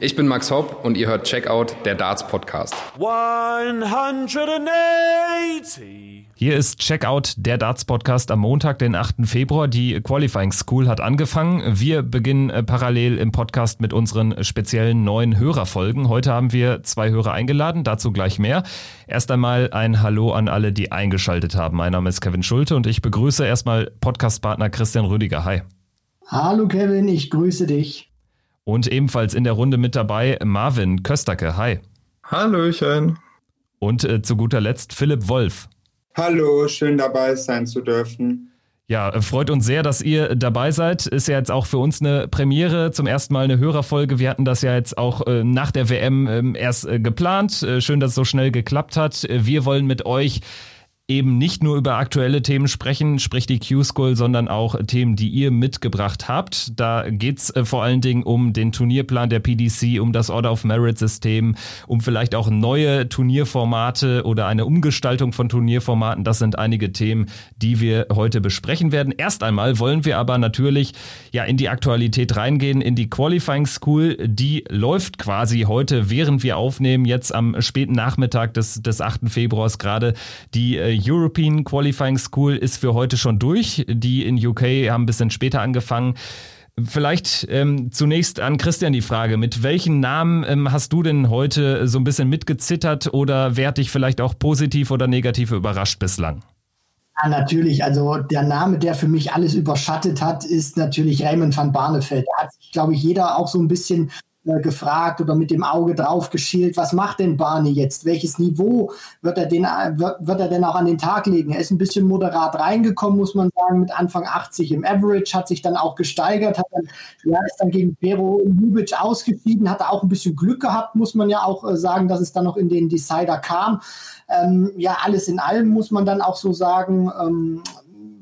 Ich bin Max Hopp und ihr hört Checkout, der Darts Podcast. 180. Hier ist Checkout, der Darts Podcast am Montag, den 8. Februar. Die Qualifying School hat angefangen. Wir beginnen äh, parallel im Podcast mit unseren speziellen neuen Hörerfolgen. Heute haben wir zwei Hörer eingeladen, dazu gleich mehr. Erst einmal ein Hallo an alle, die eingeschaltet haben. Mein Name ist Kevin Schulte und ich begrüße erstmal Podcastpartner Christian Rüdiger. Hi. Hallo Kevin, ich grüße dich. Und ebenfalls in der Runde mit dabei Marvin Köstacke. Hi. Hallöchen. Und äh, zu guter Letzt Philipp Wolf. Hallo, schön dabei sein zu dürfen. Ja, äh, freut uns sehr, dass ihr dabei seid. Ist ja jetzt auch für uns eine Premiere, zum ersten Mal eine Hörerfolge. Wir hatten das ja jetzt auch äh, nach der WM äh, erst äh, geplant. Schön, dass es so schnell geklappt hat. Wir wollen mit euch eben nicht nur über aktuelle Themen sprechen, sprich die Q-School, sondern auch Themen, die ihr mitgebracht habt. Da geht's äh, vor allen Dingen um den Turnierplan der PDC, um das Order of Merit-System, um vielleicht auch neue Turnierformate oder eine Umgestaltung von Turnierformaten. Das sind einige Themen, die wir heute besprechen werden. Erst einmal wollen wir aber natürlich ja in die Aktualität reingehen, in die Qualifying School. Die läuft quasi heute, während wir aufnehmen, jetzt am späten Nachmittag des, des 8. Februars gerade die äh, European Qualifying School ist für heute schon durch. Die in UK haben ein bisschen später angefangen. Vielleicht ähm, zunächst an Christian die Frage, mit welchen Namen ähm, hast du denn heute so ein bisschen mitgezittert oder wer hat dich vielleicht auch positiv oder negativ überrascht bislang? Ja, natürlich. Also der Name, der für mich alles überschattet hat, ist natürlich Raymond van Barneveld. Da hat sich, glaube ich, jeder auch so ein bisschen äh, gefragt oder mit dem Auge drauf geschielt, was macht denn Barney jetzt? Welches Niveau wird er, den, wird, wird er denn auch an den Tag legen? Er ist ein bisschen moderat reingekommen, muss man sagen, mit Anfang 80 im Average, hat sich dann auch gesteigert, hat dann, ja, ist dann gegen Pero Ljubic ausgeschieden, hat auch ein bisschen Glück gehabt, muss man ja auch äh, sagen, dass es dann noch in den Decider kam. Ähm, ja, alles in allem muss man dann auch so sagen, ähm,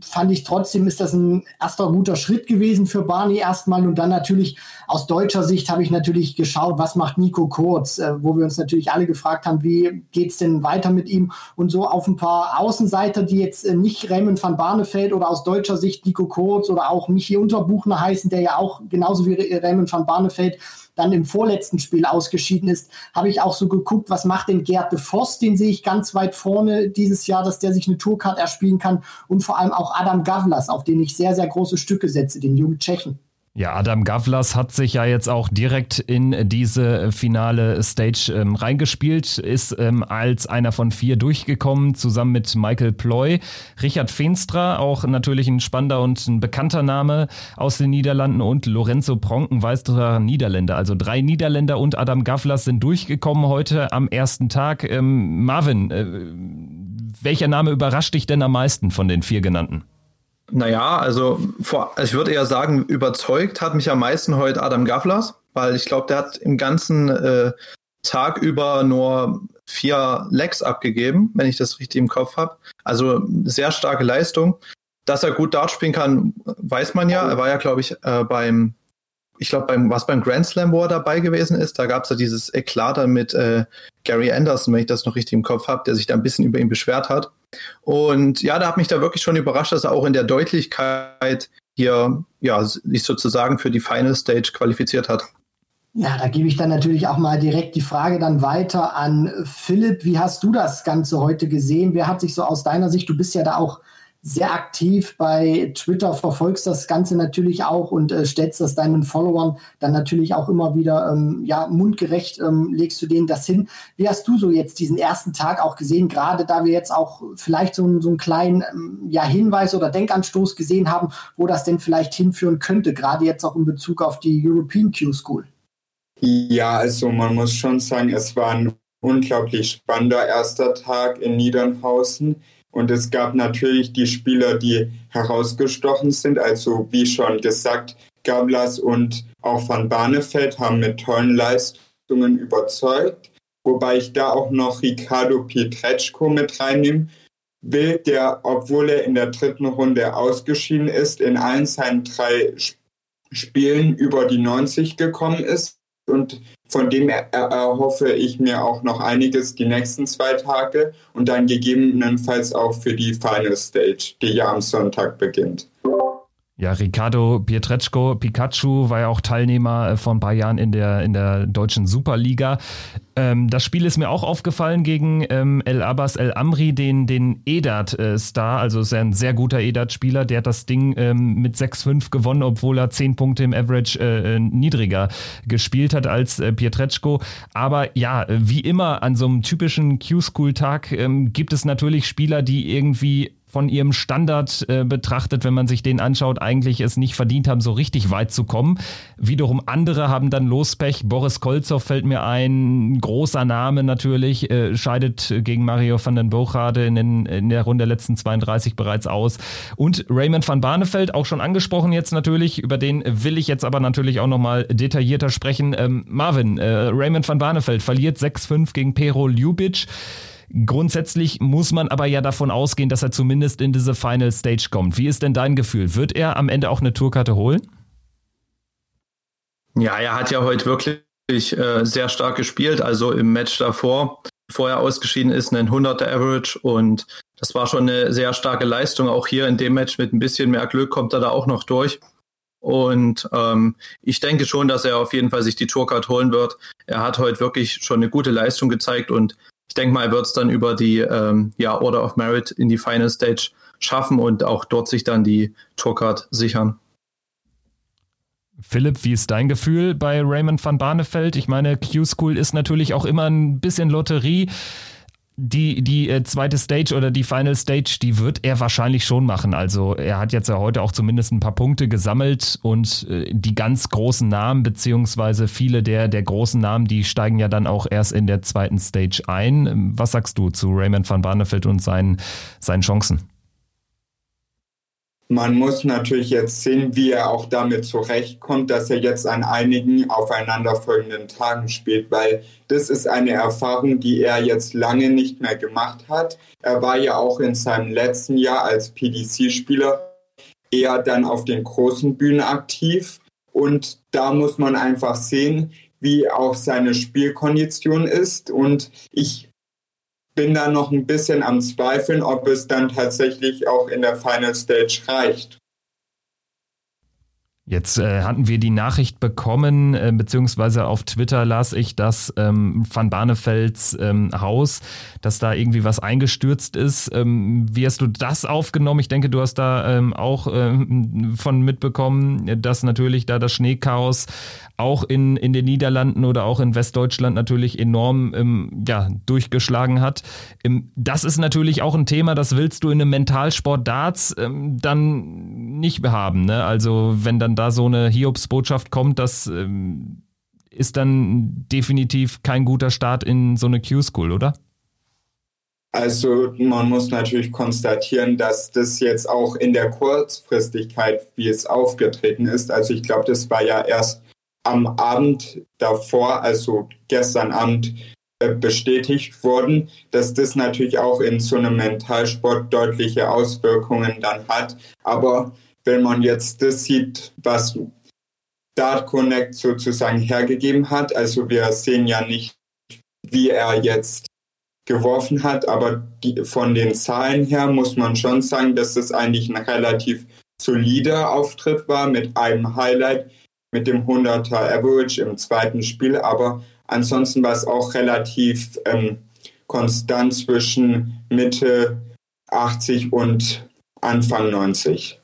fand ich trotzdem, ist das ein erster guter Schritt gewesen für Barney erstmal. Und dann natürlich aus deutscher Sicht habe ich natürlich geschaut, was macht Nico Kurz, äh, wo wir uns natürlich alle gefragt haben, wie geht es denn weiter mit ihm? Und so auf ein paar Außenseiter, die jetzt äh, nicht Raymond van Barneveld oder aus deutscher Sicht Nico Kurz oder auch Michi Unterbuchner heißen, der ja auch genauso wie Raymond van Barneveld dann im vorletzten Spiel ausgeschieden ist, habe ich auch so geguckt, was macht denn Gerd de Voss, den sehe ich ganz weit vorne dieses Jahr, dass der sich eine Tourcard erspielen kann und vor allem auch Adam Gavlas, auf den ich sehr, sehr große Stücke setze, den jungen Tschechen. Ja, Adam Gavlas hat sich ja jetzt auch direkt in diese finale Stage ähm, reingespielt, ist ähm, als einer von vier durchgekommen, zusammen mit Michael Ploy. Richard Feenstra, auch natürlich ein spannender und ein bekannter Name aus den Niederlanden und Lorenzo Pronken, weiterer Niederländer. Also drei Niederländer und Adam Gavlas sind durchgekommen heute am ersten Tag. Ähm, Marvin, äh, welcher Name überrascht dich denn am meisten von den vier genannten? Naja, also vor, ich würde eher sagen, überzeugt hat mich am meisten heute Adam Gavlas, weil ich glaube, der hat im ganzen äh, Tag über nur vier Legs abgegeben, wenn ich das richtig im Kopf habe. Also sehr starke Leistung. Dass er gut Dart spielen kann, weiß man ja. Er war ja, glaube ich, äh, beim ich glaube, beim, was beim Grand Slam, wo er dabei gewesen ist, da gab es ja dieses Eklat dann mit äh, Gary Anderson, wenn ich das noch richtig im Kopf habe, der sich da ein bisschen über ihn beschwert hat. Und ja, da hat mich da wirklich schon überrascht, dass er auch in der Deutlichkeit hier ja, sich sozusagen für die Final Stage qualifiziert hat. Ja, da gebe ich dann natürlich auch mal direkt die Frage dann weiter an Philipp. Wie hast du das Ganze heute gesehen? Wer hat sich so aus deiner Sicht, du bist ja da auch sehr aktiv bei Twitter, verfolgst das Ganze natürlich auch und äh, stellst das deinen Followern dann natürlich auch immer wieder ähm, ja, mundgerecht, ähm, legst du denen das hin. Wie hast du so jetzt diesen ersten Tag auch gesehen, gerade da wir jetzt auch vielleicht so, so einen kleinen ähm, ja, Hinweis oder Denkanstoß gesehen haben, wo das denn vielleicht hinführen könnte, gerade jetzt auch in Bezug auf die European Q School? Ja, also man muss schon sagen, es war ein unglaublich spannender erster Tag in Niedernhausen. Und es gab natürlich die Spieler, die herausgestochen sind. Also wie schon gesagt, Gablas und auch Van Barneveld haben mit tollen Leistungen überzeugt. Wobei ich da auch noch Ricardo Pietreczko mit reinnehme will, der, obwohl er in der dritten Runde ausgeschieden ist, in allen seinen drei Spielen über die 90 gekommen ist und von dem erhoffe ich mir auch noch einiges die nächsten zwei Tage und dann gegebenenfalls auch für die Final Stage, die ja am Sonntag beginnt. Ja, Ricardo Pietreczko, Pikachu war ja auch Teilnehmer äh, vor ein paar Jahren in der, in der deutschen Superliga. Ähm, das Spiel ist mir auch aufgefallen gegen ähm, El Abbas El Amri, den, den Edat-Star. also ist er ein sehr guter Edat-Spieler. Der hat das Ding ähm, mit 6-5 gewonnen, obwohl er 10 Punkte im Average äh, äh, niedriger gespielt hat als äh, Pietreczko. Aber ja, wie immer an so einem typischen Q-School-Tag ähm, gibt es natürlich Spieler, die irgendwie von ihrem Standard äh, betrachtet, wenn man sich den anschaut, eigentlich es nicht verdient haben, so richtig weit zu kommen. Wiederum andere haben dann Lospech. Boris Kolzow fällt mir ein, großer Name natürlich, äh, scheidet gegen Mario van den Bochade in, den, in der Runde der letzten 32 bereits aus. Und Raymond van Barneveld, auch schon angesprochen jetzt natürlich, über den will ich jetzt aber natürlich auch nochmal detaillierter sprechen. Ähm, Marvin, äh, Raymond van Barneveld verliert 6-5 gegen Pero Ljubic. Grundsätzlich muss man aber ja davon ausgehen, dass er zumindest in diese Final Stage kommt. Wie ist denn dein Gefühl? Wird er am Ende auch eine Tourkarte holen? Ja, er hat ja heute wirklich äh, sehr stark gespielt. Also im Match davor, bevor er ausgeschieden ist, einen 100er Average und das war schon eine sehr starke Leistung. Auch hier in dem Match mit ein bisschen mehr Glück kommt er da auch noch durch. Und ähm, ich denke schon, dass er auf jeden Fall sich die Tourcard holen wird. Er hat heute wirklich schon eine gute Leistung gezeigt und ich denke mal, er wird es dann über die ähm, ja, Order of Merit in die Final Stage schaffen und auch dort sich dann die Tourcard sichern. Philipp, wie ist dein Gefühl bei Raymond van Barneveld? Ich meine, Q-School ist natürlich auch immer ein bisschen Lotterie die, die äh, zweite Stage oder die Final Stage, die wird er wahrscheinlich schon machen. Also er hat jetzt ja heute auch zumindest ein paar Punkte gesammelt und äh, die ganz großen Namen, beziehungsweise viele der, der großen Namen, die steigen ja dann auch erst in der zweiten Stage ein. Was sagst du zu Raymond van Barneveld und seinen, seinen Chancen? Man muss natürlich jetzt sehen, wie er auch damit zurechtkommt, dass er jetzt an einigen aufeinanderfolgenden Tagen spielt, weil das ist eine Erfahrung, die er jetzt lange nicht mehr gemacht hat. Er war ja auch in seinem letzten Jahr als PDC-Spieler eher dann auf den großen Bühnen aktiv und da muss man einfach sehen, wie auch seine Spielkondition ist und ich bin da noch ein bisschen am Zweifeln, ob es dann tatsächlich auch in der Final Stage reicht. Jetzt äh, hatten wir die Nachricht bekommen, äh, beziehungsweise auf Twitter las ich, dass ähm, Van Barnevelds ähm, Haus, dass da irgendwie was eingestürzt ist. Ähm, wie hast du das aufgenommen? Ich denke, du hast da ähm, auch ähm, von mitbekommen, dass natürlich da das Schneechaos auch in, in den Niederlanden oder auch in Westdeutschland natürlich enorm ähm, ja, durchgeschlagen hat. Ähm, das ist natürlich auch ein Thema, das willst du in einem Mentalsport Darts ähm, dann nicht haben. Ne? Also wenn dann da so eine Hiobsbotschaft kommt, das ähm, ist dann definitiv kein guter Start in so eine Q-School, oder? Also man muss natürlich konstatieren, dass das jetzt auch in der Kurzfristigkeit, wie es aufgetreten ist, also ich glaube, das war ja erst am Abend davor, also gestern Abend, äh, bestätigt worden, dass das natürlich auch in so einem Mentalsport deutliche Auswirkungen dann hat. Aber wenn man jetzt das sieht, was Dart Connect sozusagen hergegeben hat, also wir sehen ja nicht, wie er jetzt geworfen hat, aber die, von den Zahlen her muss man schon sagen, dass das eigentlich ein relativ solider Auftritt war mit einem Highlight, mit dem 100er Average im zweiten Spiel, aber ansonsten war es auch relativ ähm, konstant zwischen Mitte 80 und Anfang 90.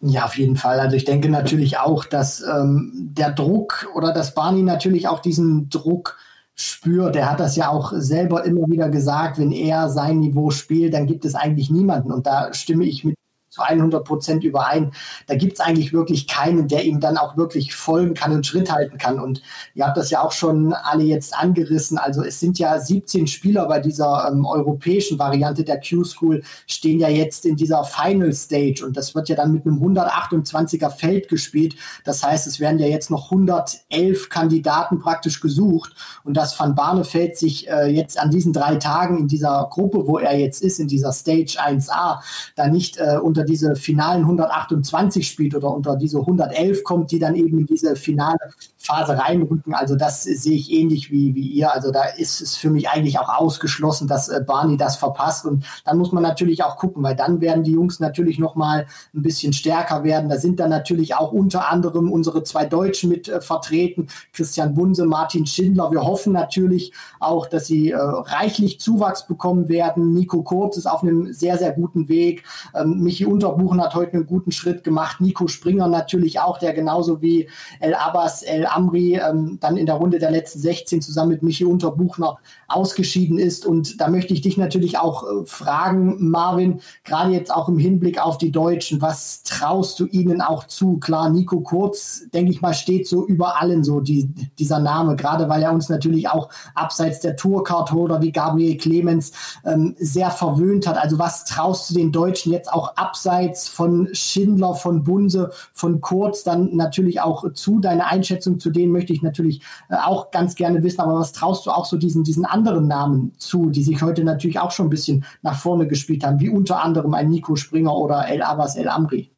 Ja, auf jeden Fall. Also ich denke natürlich auch, dass ähm, der Druck oder dass Barney natürlich auch diesen Druck spürt. Er hat das ja auch selber immer wieder gesagt, wenn er sein Niveau spielt, dann gibt es eigentlich niemanden. Und da stimme ich mit zu 100 Prozent überein. Da gibt es eigentlich wirklich keinen, der ihm dann auch wirklich folgen kann und Schritt halten kann. Und ihr habt das ja auch schon alle jetzt angerissen. Also es sind ja 17 Spieler bei dieser ähm, europäischen Variante der Q-School, stehen ja jetzt in dieser Final Stage. Und das wird ja dann mit einem 128er Feld gespielt. Das heißt, es werden ja jetzt noch 111 Kandidaten praktisch gesucht. Und dass Van Barneveld sich äh, jetzt an diesen drei Tagen in dieser Gruppe, wo er jetzt ist, in dieser Stage 1a, da nicht äh, unter unter diese finalen 128 spielt oder unter diese 111 kommt, die dann eben in diese finale Phase reinrücken. Also das sehe ich ähnlich wie, wie ihr. Also da ist es für mich eigentlich auch ausgeschlossen, dass äh, Barney das verpasst. Und dann muss man natürlich auch gucken, weil dann werden die Jungs natürlich noch mal ein bisschen stärker werden. Da sind dann natürlich auch unter anderem unsere zwei Deutschen mit äh, vertreten, Christian Bunse, Martin Schindler. Wir hoffen natürlich auch, dass sie äh, reichlich Zuwachs bekommen werden. Nico Kurz ist auf einem sehr, sehr guten Weg. Ähm, Michi Unterbuchen hat heute einen guten Schritt gemacht. Nico Springer natürlich auch, der genauso wie El Abbas, El Amri ähm, dann in der Runde der letzten 16 zusammen mit Michi Unterbuchner ausgeschieden ist. Und da möchte ich dich natürlich auch äh, fragen, Marvin, gerade jetzt auch im Hinblick auf die Deutschen, was traust du ihnen auch zu? Klar, Nico Kurz, denke ich mal, steht so über allen so die, dieser Name, gerade weil er uns natürlich auch abseits der Tourcard-Holder wie Gabriel Clemens ähm, sehr verwöhnt hat. Also was traust du den Deutschen jetzt auch abseits von Schindler, von Bunse, von Kurz dann natürlich auch zu? Deine Einschätzung zu denen möchte ich natürlich äh, auch ganz gerne wissen, aber was traust du auch so diesen, diesen anderen Namen zu, die sich heute natürlich auch schon ein bisschen nach vorne gespielt haben, wie unter anderem ein Nico Springer oder El Abbas El Amri?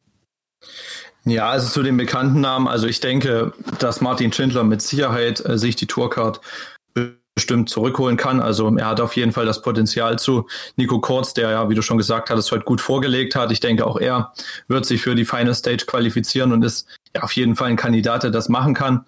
Ja, also zu den bekannten Namen, also ich denke, dass Martin Schindler mit Sicherheit äh, sich die Tourcard bestimmt zurückholen kann. Also er hat auf jeden Fall das Potenzial zu. Nico Kurz, der ja, wie du schon gesagt hattest, heute gut vorgelegt hat. Ich denke, auch er wird sich für die Final Stage qualifizieren und ist ja auf jeden Fall ein Kandidat, der das machen kann.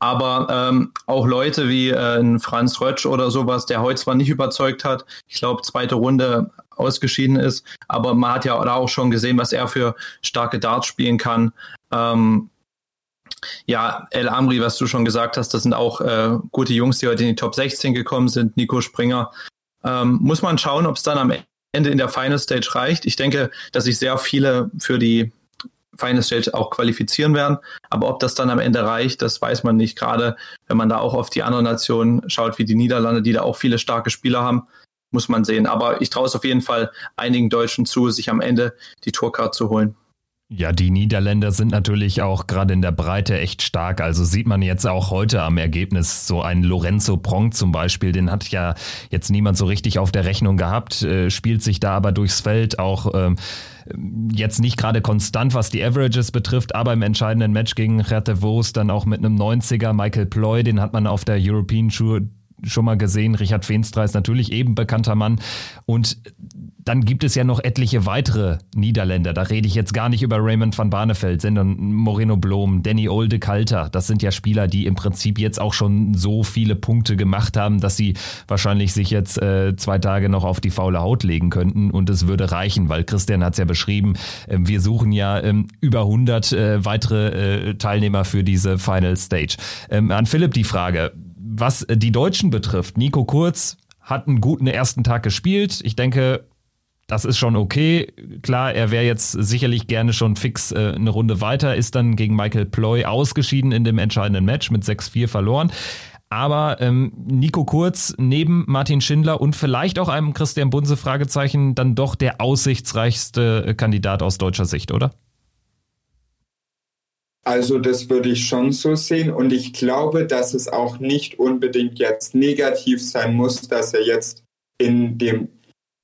Aber ähm, auch Leute wie äh, Franz Rötsch oder sowas, der heute zwar nicht überzeugt hat, ich glaube, zweite Runde ausgeschieden ist, aber man hat ja auch schon gesehen, was er für starke Darts spielen kann. Ähm, ja, El Amri, was du schon gesagt hast, das sind auch äh, gute Jungs, die heute in die Top 16 gekommen sind. Nico Springer. Ähm, muss man schauen, ob es dann am Ende in der Final Stage reicht. Ich denke, dass sich sehr viele für die Final Stage auch qualifizieren werden. Aber ob das dann am Ende reicht, das weiß man nicht. Gerade wenn man da auch auf die anderen Nationen schaut, wie die Niederlande, die da auch viele starke Spieler haben, muss man sehen. Aber ich traue es auf jeden Fall einigen Deutschen zu, sich am Ende die Tourcard zu holen. Ja, die Niederländer sind natürlich auch gerade in der Breite echt stark. Also sieht man jetzt auch heute am Ergebnis so ein Lorenzo Prong zum Beispiel, den hat ja jetzt niemand so richtig auf der Rechnung gehabt, äh, spielt sich da aber durchs Feld auch ähm, jetzt nicht gerade konstant, was die Averages betrifft, aber im entscheidenden Match gegen Rete Vos dann auch mit einem 90er Michael Ploy, den hat man auf der European Tour schon mal gesehen. Richard Feenstra ist natürlich eben bekannter Mann. Und dann gibt es ja noch etliche weitere Niederländer. Da rede ich jetzt gar nicht über Raymond van Barneveld, sondern Moreno Blom, Danny Olde Kalter. Das sind ja Spieler, die im Prinzip jetzt auch schon so viele Punkte gemacht haben, dass sie wahrscheinlich sich jetzt äh, zwei Tage noch auf die faule Haut legen könnten und es würde reichen, weil Christian hat es ja beschrieben, äh, wir suchen ja äh, über 100 äh, weitere äh, Teilnehmer für diese Final Stage. Ähm, an Philipp die Frage, was die Deutschen betrifft, Nico Kurz hat einen guten ersten Tag gespielt. Ich denke, das ist schon okay. Klar, er wäre jetzt sicherlich gerne schon fix äh, eine Runde weiter, ist dann gegen Michael Ploy ausgeschieden in dem entscheidenden Match mit 6-4 verloren. Aber ähm, Nico Kurz neben Martin Schindler und vielleicht auch einem Christian Bunse Fragezeichen dann doch der aussichtsreichste Kandidat aus deutscher Sicht, oder? Also das würde ich schon so sehen und ich glaube, dass es auch nicht unbedingt jetzt negativ sein muss, dass er jetzt in dem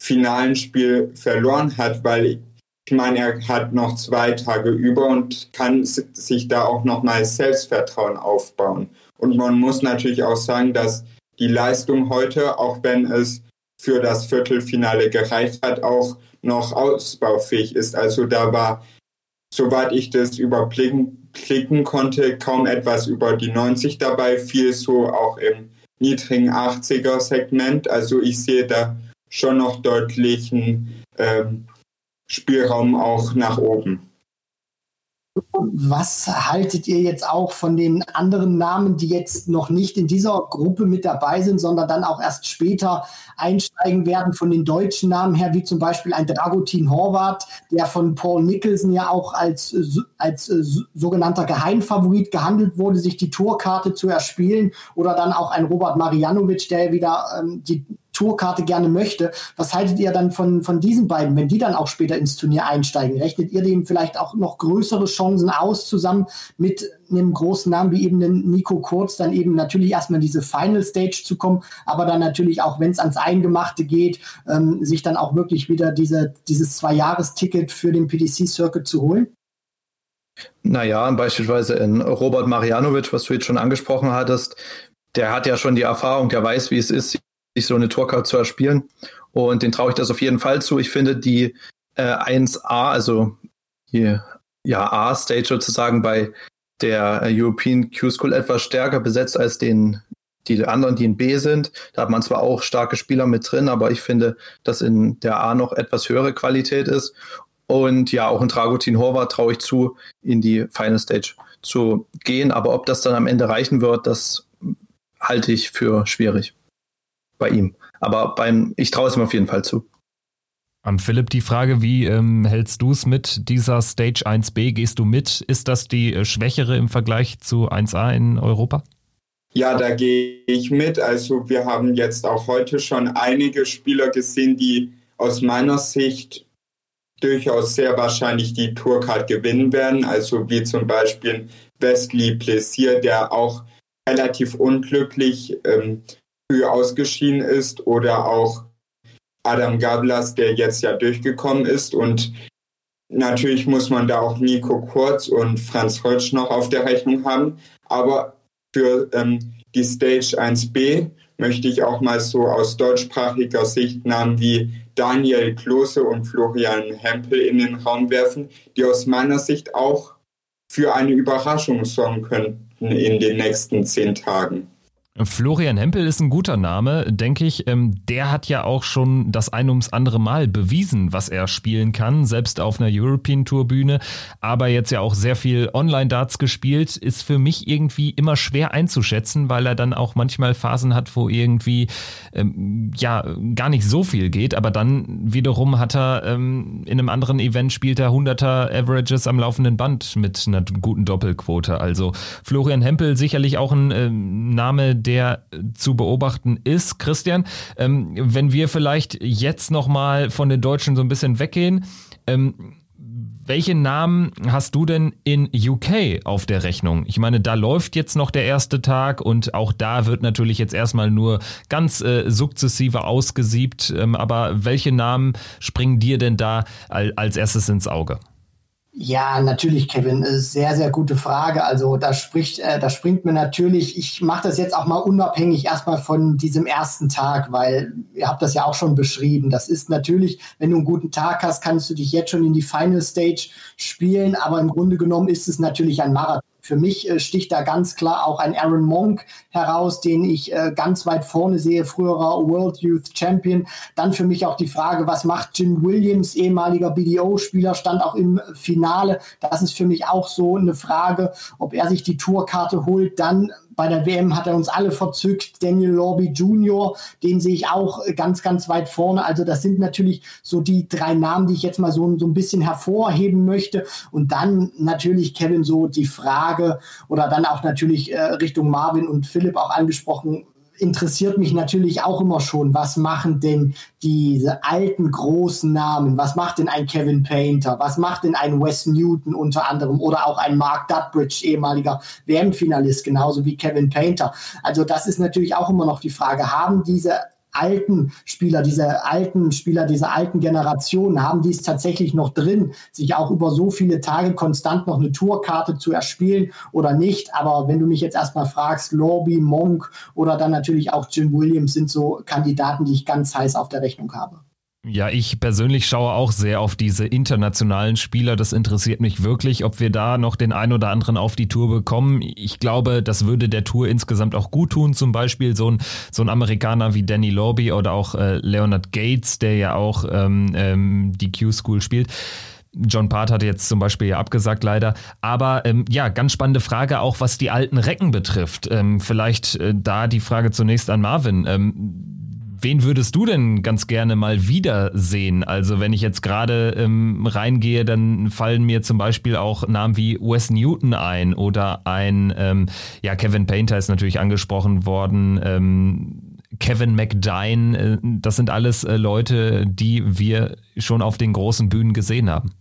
finalen Spiel verloren hat, weil ich meine, er hat noch zwei Tage über und kann sich da auch nochmal Selbstvertrauen aufbauen. Und man muss natürlich auch sagen, dass die Leistung heute, auch wenn es für das Viertelfinale gereicht hat, auch noch ausbaufähig ist. Also da war, soweit ich das überblicken klicken konnte, kaum etwas über die 90 dabei, viel so auch im niedrigen 80er Segment. Also ich sehe da schon noch deutlichen ähm, Spielraum auch nach oben. Was haltet ihr jetzt auch von den anderen Namen, die jetzt noch nicht in dieser Gruppe mit dabei sind, sondern dann auch erst später einsteigen werden, von den deutschen Namen her, wie zum Beispiel ein Dragutin Horvath, der von Paul Nicholson ja auch als, als sogenannter Geheimfavorit gehandelt wurde, sich die Tourkarte zu erspielen, oder dann auch ein Robert Marianovic, der wieder ähm, die Tourkarte gerne möchte. Was haltet ihr dann von, von diesen beiden, wenn die dann auch später ins Turnier einsteigen? Rechnet ihr dem vielleicht auch noch größere Chancen aus, zusammen mit einem großen Namen wie eben den Nico Kurz, dann eben natürlich erstmal diese Final Stage zu kommen, aber dann natürlich auch, wenn es ans Eingemachte geht, ähm, sich dann auch wirklich wieder diese, dieses Zwei-Jahres-Ticket für den PDC-Circuit zu holen? Naja, beispielsweise in Robert Marianovic, was du jetzt schon angesprochen hattest, der hat ja schon die Erfahrung, der weiß, wie es ist, sich so eine Tourcard zu erspielen. Und den traue ich das auf jeden Fall zu. Ich finde die äh, 1A, also die ja, A-Stage sozusagen bei der European Q-School etwas stärker besetzt als den, die anderen, die in B sind. Da hat man zwar auch starke Spieler mit drin, aber ich finde, dass in der A noch etwas höhere Qualität ist. Und ja, auch in Dragutin Horvath traue ich zu, in die Final Stage zu gehen. Aber ob das dann am Ende reichen wird, das halte ich für schwierig bei ihm. Aber beim, ich traue es ihm auf jeden Fall zu. Am Philipp die Frage, wie ähm, hältst du es mit dieser Stage 1b? Gehst du mit? Ist das die äh, schwächere im Vergleich zu 1a in Europa? Ja, da gehe ich mit. Also wir haben jetzt auch heute schon einige Spieler gesehen, die aus meiner Sicht durchaus sehr wahrscheinlich die Tourcard gewinnen werden. Also wie zum Beispiel Wesley Plessier, der auch relativ unglücklich ähm, früh ausgeschieden ist oder auch Adam Gablas, der jetzt ja durchgekommen ist und natürlich muss man da auch Nico Kurz und Franz Holtsch noch auf der Rechnung haben, aber für ähm, die Stage 1b möchte ich auch mal so aus deutschsprachiger Sicht Namen wie Daniel Klose und Florian Hempel in den Raum werfen, die aus meiner Sicht auch für eine Überraschung sorgen könnten in den nächsten zehn Tagen. Florian Hempel ist ein guter Name, denke ich. Ähm, der hat ja auch schon das ein ums andere Mal bewiesen, was er spielen kann, selbst auf einer European Tour Bühne, aber jetzt ja auch sehr viel Online-Darts gespielt, ist für mich irgendwie immer schwer einzuschätzen, weil er dann auch manchmal Phasen hat, wo irgendwie ähm, ja gar nicht so viel geht, aber dann wiederum hat er ähm, in einem anderen Event spielt er 100er Averages am laufenden Band mit einer guten Doppelquote. Also Florian Hempel sicherlich auch ein Name, der zu beobachten ist. Christian, ähm, wenn wir vielleicht jetzt nochmal von den Deutschen so ein bisschen weggehen, ähm, welche Namen hast du denn in UK auf der Rechnung? Ich meine, da läuft jetzt noch der erste Tag und auch da wird natürlich jetzt erstmal nur ganz äh, sukzessive ausgesiebt. Ähm, aber welche Namen springen dir denn da als erstes ins Auge? Ja, natürlich, Kevin. Sehr, sehr gute Frage. Also da spricht, äh, da springt mir natürlich, ich mache das jetzt auch mal unabhängig erstmal von diesem ersten Tag, weil ihr habt das ja auch schon beschrieben. Das ist natürlich, wenn du einen guten Tag hast, kannst du dich jetzt schon in die Final Stage spielen, aber im Grunde genommen ist es natürlich ein Marathon. Für mich äh, sticht da ganz klar auch ein Aaron Monk heraus, den ich äh, ganz weit vorne sehe, früherer World Youth Champion. Dann für mich auch die Frage, was macht Jim Williams, ehemaliger BDO-Spieler, stand auch im Finale. Das ist für mich auch so eine Frage, ob er sich die Tourkarte holt. Dann bei der WM hat er uns alle verzückt. Daniel Lorby Jr., den sehe ich auch ganz, ganz weit vorne. Also das sind natürlich so die drei Namen, die ich jetzt mal so, so ein bisschen hervorheben möchte. Und dann natürlich, Kevin, so die Frage oder dann auch natürlich äh, Richtung Marvin und Philipp auch angesprochen, interessiert mich natürlich auch immer schon, was machen denn diese alten großen Namen? Was macht denn ein Kevin Painter? Was macht denn ein Wes Newton unter anderem oder auch ein Mark Dudbridge, ehemaliger WM-Finalist, genauso wie Kevin Painter? Also das ist natürlich auch immer noch die Frage, haben diese alten Spieler, diese alten Spieler dieser alten Generation haben die es tatsächlich noch drin, sich auch über so viele Tage konstant noch eine Tourkarte zu erspielen oder nicht. Aber wenn du mich jetzt erstmal fragst, Lorby, Monk oder dann natürlich auch Jim Williams sind so Kandidaten, die ich ganz heiß auf der Rechnung habe. Ja, ich persönlich schaue auch sehr auf diese internationalen Spieler. Das interessiert mich wirklich, ob wir da noch den ein oder anderen auf die Tour bekommen. Ich glaube, das würde der Tour insgesamt auch gut tun. Zum Beispiel so ein, so ein Amerikaner wie Danny Lorby oder auch äh, Leonard Gates, der ja auch ähm, ähm, die Q-School spielt. John Part hatte jetzt zum Beispiel ja abgesagt leider. Aber ähm, ja, ganz spannende Frage auch, was die alten Recken betrifft. Ähm, vielleicht äh, da die Frage zunächst an Marvin. Ähm, Wen würdest du denn ganz gerne mal wiedersehen? Also wenn ich jetzt gerade ähm, reingehe, dann fallen mir zum Beispiel auch Namen wie Wes Newton ein oder ein, ähm, ja, Kevin Painter ist natürlich angesprochen worden. Ähm, Kevin McDine, äh, das sind alles äh, Leute, die wir schon auf den großen Bühnen gesehen haben.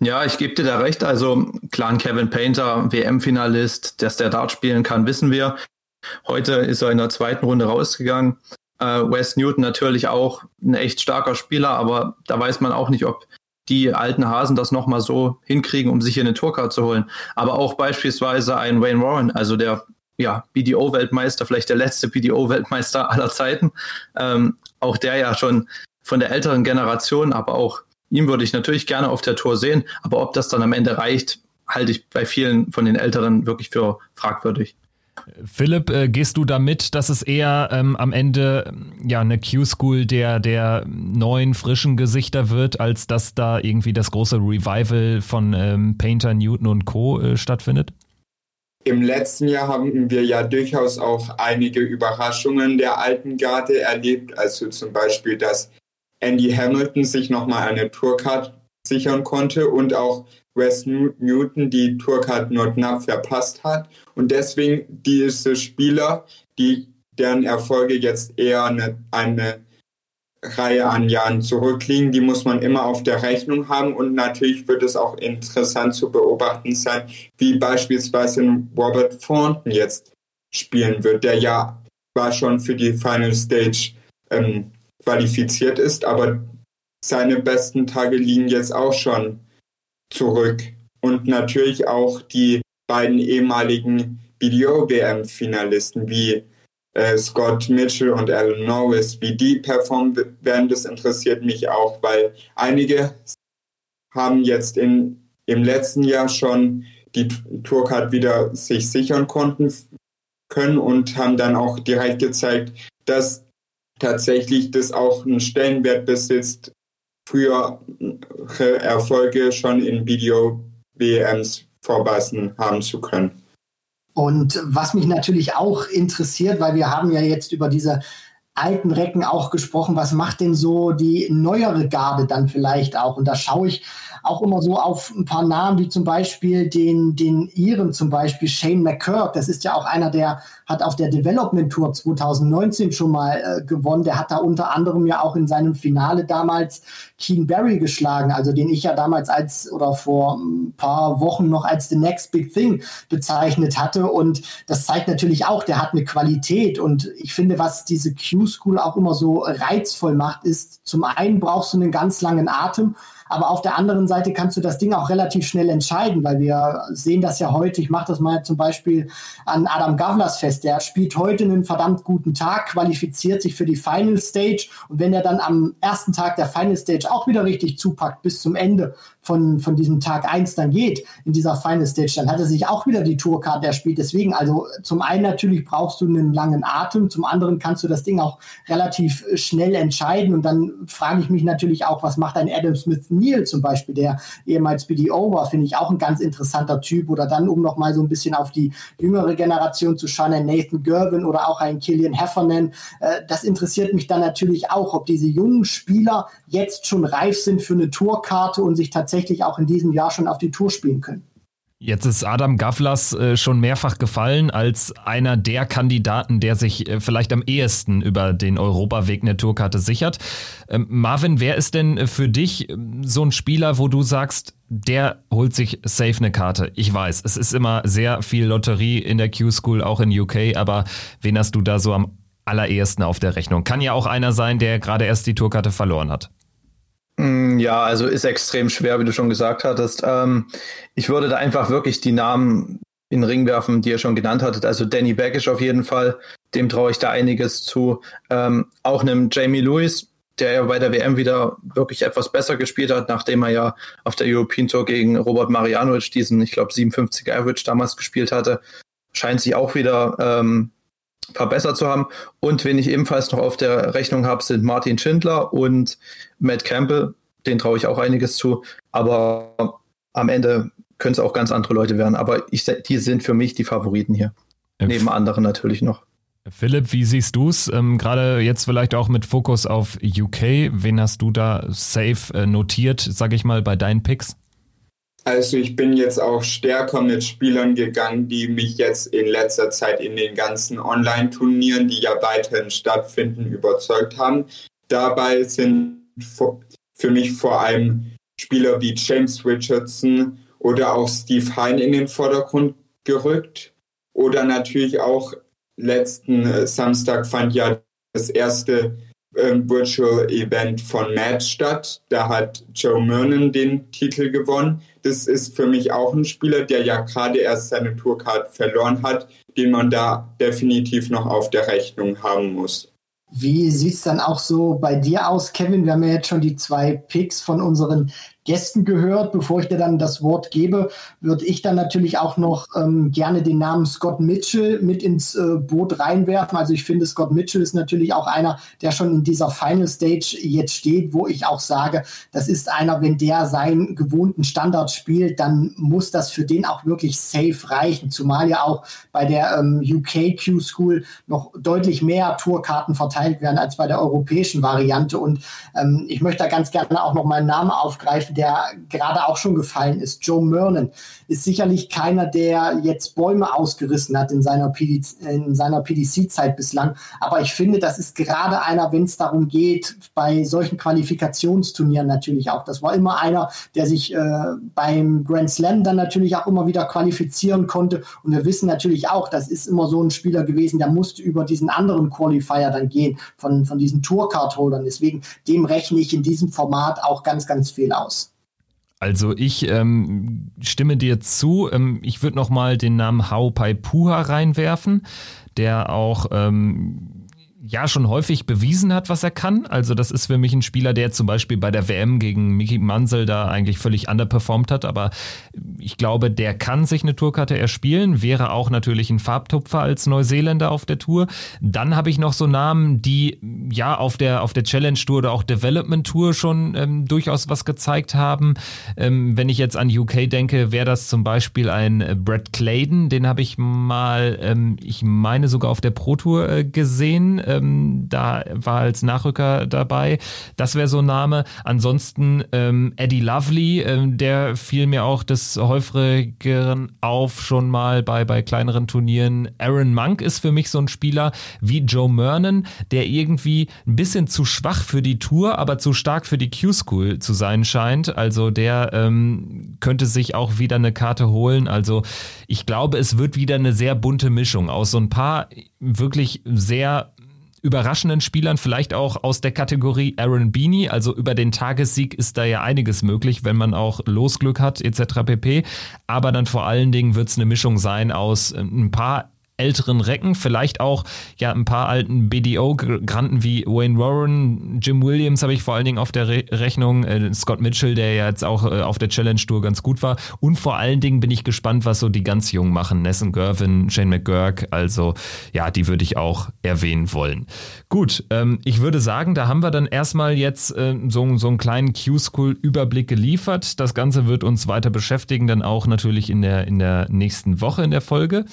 Ja, ich gebe dir da recht. Also klar, Kevin Painter, WM-Finalist, dass der Dart spielen kann, wissen wir. Heute ist er in der zweiten Runde rausgegangen. Äh, Wes Newton natürlich auch ein echt starker Spieler, aber da weiß man auch nicht, ob die alten Hasen das nochmal so hinkriegen, um sich hier eine Tourcard zu holen. Aber auch beispielsweise ein Wayne Warren, also der ja, BDO-Weltmeister, vielleicht der letzte BDO-Weltmeister aller Zeiten. Ähm, auch der ja schon von der älteren Generation, aber auch ihm würde ich natürlich gerne auf der Tour sehen. Aber ob das dann am Ende reicht, halte ich bei vielen von den Älteren wirklich für fragwürdig. Philipp, äh, gehst du damit, dass es eher ähm, am Ende ja eine Q-School der, der neuen, frischen Gesichter wird, als dass da irgendwie das große Revival von ähm, Painter, Newton und Co. Äh, stattfindet? Im letzten Jahr haben wir ja durchaus auch einige Überraschungen der alten Garde erlebt. Also zum Beispiel, dass Andy Hamilton sich nochmal eine Tourcard sichern konnte und auch Wes Newton die Tourcard nur knapp verpasst hat. Und deswegen diese Spieler, die deren Erfolge jetzt eher eine, eine Reihe an Jahren zurückliegen, die muss man immer auf der Rechnung haben und natürlich wird es auch interessant zu beobachten sein, wie beispielsweise Robert Thornton jetzt spielen wird, der ja zwar schon für die Final Stage ähm, qualifiziert ist, aber seine besten Tage liegen jetzt auch schon zurück. Und natürlich auch die beiden ehemaligen BDO-WM-Finalisten wie äh, Scott Mitchell und Alan Norris, wie die performen werden, das interessiert mich auch, weil einige haben jetzt in, im letzten Jahr schon die Tourcard wieder sich sichern konnten können und haben dann auch direkt gezeigt, dass tatsächlich das auch einen Stellenwert besitzt, frühere Erfolge schon in Video-WMs vorweisen haben zu können. Und was mich natürlich auch interessiert, weil wir haben ja jetzt über diese alten Recken auch gesprochen, was macht denn so die neuere Garde dann vielleicht auch? Und da schaue ich auch immer so auf ein paar Namen, wie zum Beispiel den, den Iren, zum Beispiel Shane McCurk. Das ist ja auch einer, der hat auf der Development Tour 2019 schon mal äh, gewonnen. Der hat da unter anderem ja auch in seinem Finale damals Keen Barry geschlagen, also den ich ja damals als oder vor ein paar Wochen noch als the next big thing bezeichnet hatte. Und das zeigt natürlich auch, der hat eine Qualität. Und ich finde, was diese Q-School auch immer so reizvoll macht, ist, zum einen brauchst du einen ganz langen Atem aber auf der anderen Seite kannst du das Ding auch relativ schnell entscheiden, weil wir sehen das ja heute. Ich mache das mal zum Beispiel an Adam Gavlas fest. Der spielt heute einen verdammt guten Tag, qualifiziert sich für die Final Stage und wenn er dann am ersten Tag der Final Stage auch wieder richtig zupackt bis zum Ende von, von diesem Tag 1 dann geht in dieser Final Stage, dann hat er sich auch wieder die Tourcard erspielt. Deswegen, also zum einen natürlich brauchst du einen langen Atem, zum anderen kannst du das Ding auch relativ schnell entscheiden und dann frage ich mich natürlich auch, was macht ein Adam Smith Neal zum Beispiel, der ehemals BDO war, finde ich auch ein ganz interessanter Typ. Oder dann, um nochmal so ein bisschen auf die jüngere Generation zu schauen, ein Nathan Gervin oder auch ein Killian Heffernan. Äh, das interessiert mich dann natürlich auch, ob diese jungen Spieler jetzt schon reif sind für eine Tourkarte und sich tatsächlich auch in diesem Jahr schon auf die Tour spielen können. Jetzt ist Adam Gavlas äh, schon mehrfach gefallen als einer der Kandidaten, der sich äh, vielleicht am ehesten über den Europaweg eine Tourkarte sichert. Ähm, Marvin, wer ist denn äh, für dich ähm, so ein Spieler, wo du sagst, der holt sich safe eine Karte? Ich weiß, es ist immer sehr viel Lotterie in der Q-School, auch in UK, aber wen hast du da so am allerersten auf der Rechnung? Kann ja auch einer sein, der gerade erst die Tourkarte verloren hat. Mm, ja, also ist extrem schwer, wie du schon gesagt hattest. Ähm, ich würde da einfach wirklich die Namen in den Ring werfen, die ihr schon genannt hattet. Also Danny Baggish auf jeden Fall, dem traue ich da einiges zu. Ähm, auch einem Jamie Lewis, der ja bei der WM wieder wirklich etwas besser gespielt hat, nachdem er ja auf der European Tour gegen Robert Marianovic diesen, ich glaube, 57 Average damals gespielt hatte, scheint sich auch wieder ähm, verbessert zu haben. Und wen ich ebenfalls noch auf der Rechnung habe, sind Martin Schindler und Matt Campbell. Den traue ich auch einiges zu. Aber am Ende können es auch ganz andere Leute werden. Aber ich, die sind für mich die Favoriten hier. Ähm, Neben anderen natürlich noch. Philipp, wie siehst du es? Ähm, Gerade jetzt vielleicht auch mit Fokus auf UK. Wen hast du da safe äh, notiert, sage ich mal, bei deinen Picks? Also ich bin jetzt auch stärker mit Spielern gegangen, die mich jetzt in letzter Zeit in den ganzen Online-Turnieren, die ja weiterhin stattfinden, überzeugt haben. Dabei sind für mich vor allem Spieler wie James Richardson oder auch Steve Hein in den Vordergrund gerückt. Oder natürlich auch letzten äh, Samstag fand ja das erste Virtual Event von Matt statt. Da hat Joe Mernon den Titel gewonnen. Das ist für mich auch ein Spieler, der ja gerade erst seine Tourcard verloren hat, den man da definitiv noch auf der Rechnung haben muss. Wie sieht es dann auch so bei dir aus, Kevin? Wir haben ja jetzt schon die zwei Picks von unseren Gästen gehört. Bevor ich dir dann das Wort gebe, würde ich dann natürlich auch noch ähm, gerne den Namen Scott Mitchell mit ins äh, Boot reinwerfen. Also ich finde, Scott Mitchell ist natürlich auch einer, der schon in dieser Final Stage jetzt steht, wo ich auch sage, das ist einer, wenn der seinen gewohnten Standard spielt, dann muss das für den auch wirklich safe reichen. Zumal ja auch bei der ähm, UK Q School noch deutlich mehr Tourkarten verteilt werden als bei der europäischen Variante. Und ähm, ich möchte da ganz gerne auch noch meinen Namen aufgreifen, der gerade auch schon gefallen ist, Joe Mernon, ist sicherlich keiner, der jetzt Bäume ausgerissen hat in seiner, PD, seiner PDC-Zeit bislang. Aber ich finde, das ist gerade einer, wenn es darum geht, bei solchen Qualifikationsturnieren natürlich auch. Das war immer einer, der sich äh, beim Grand Slam dann natürlich auch immer wieder qualifizieren konnte. Und wir wissen natürlich auch, das ist immer so ein Spieler gewesen, der musste über diesen anderen Qualifier dann gehen, von, von diesen Tourcard-Holdern. Deswegen, dem rechne ich in diesem Format auch ganz, ganz viel aus. Also ich ähm, stimme dir zu. Ähm, ich würde noch mal den Namen Hao Pai Puha reinwerfen, der auch ähm, ja schon häufig bewiesen hat, was er kann. Also das ist für mich ein Spieler, der zum Beispiel bei der WM gegen Mickey Mansell da eigentlich völlig underperformed hat. Aber ich glaube, der kann sich eine Tourkarte erspielen, wäre auch natürlich ein Farbtupfer als Neuseeländer auf der Tour. Dann habe ich noch so Namen, die ja auf der auf der Challenge Tour oder auch Development Tour schon ähm, durchaus was gezeigt haben. Ähm, wenn ich jetzt an UK denke, wäre das zum Beispiel ein äh, Brad Clayton, den habe ich mal, ähm, ich meine sogar auf der Pro Tour äh, gesehen. Äh, ähm, da war als Nachrücker dabei. Das wäre so ein Name. Ansonsten ähm, Eddie Lovely, ähm, der fiel mir auch des häufigeren auf, schon mal bei, bei kleineren Turnieren. Aaron Monk ist für mich so ein Spieler wie Joe Mernon, der irgendwie ein bisschen zu schwach für die Tour, aber zu stark für die Q-School zu sein scheint. Also der ähm, könnte sich auch wieder eine Karte holen. Also ich glaube, es wird wieder eine sehr bunte Mischung aus so ein paar wirklich sehr überraschenden Spielern, vielleicht auch aus der Kategorie Aaron Beanie. Also über den Tagessieg ist da ja einiges möglich, wenn man auch Losglück hat etc. pp. Aber dann vor allen Dingen wird es eine Mischung sein aus äh, ein paar älteren Recken, vielleicht auch ja ein paar alten BDO-Granten wie Wayne Warren, Jim Williams habe ich vor allen Dingen auf der Re Rechnung, äh, Scott Mitchell, der ja jetzt auch äh, auf der Challenge Tour ganz gut war und vor allen Dingen bin ich gespannt, was so die ganz Jungen machen, Nessen Gervin, Shane McGurk, also ja, die würde ich auch erwähnen wollen. Gut, ähm, ich würde sagen, da haben wir dann erstmal jetzt äh, so, so einen kleinen Q-School-Überblick geliefert. Das Ganze wird uns weiter beschäftigen, dann auch natürlich in der, in der nächsten Woche in der Folge.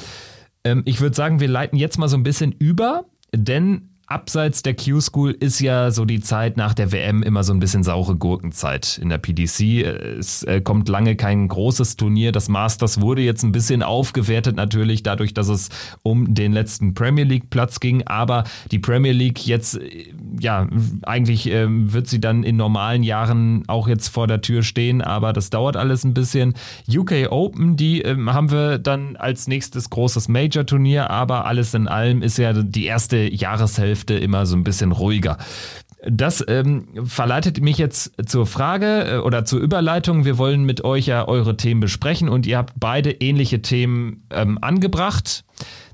Ähm, ich würde sagen, wir leiten jetzt mal so ein bisschen über, denn abseits der Q-School ist ja so die Zeit nach der WM immer so ein bisschen saure Gurkenzeit in der PDC. Es äh, kommt lange kein großes Turnier. Das Masters wurde jetzt ein bisschen aufgewertet natürlich dadurch, dass es um den letzten Premier League Platz ging. Aber die Premier League jetzt, äh, ja, eigentlich äh, wird sie dann in normalen Jahren auch jetzt vor der Tür stehen. Aber das dauert alles ein bisschen. UK Open, die äh, haben wir dann als nächstes großes Major Turnier. Aber alles in allem ist ja die erste Jahreshälfte Hälfte immer so ein bisschen ruhiger. Das ähm, verleitet mich jetzt zur Frage äh, oder zur Überleitung. Wir wollen mit euch ja eure Themen besprechen und ihr habt beide ähnliche Themen ähm, angebracht.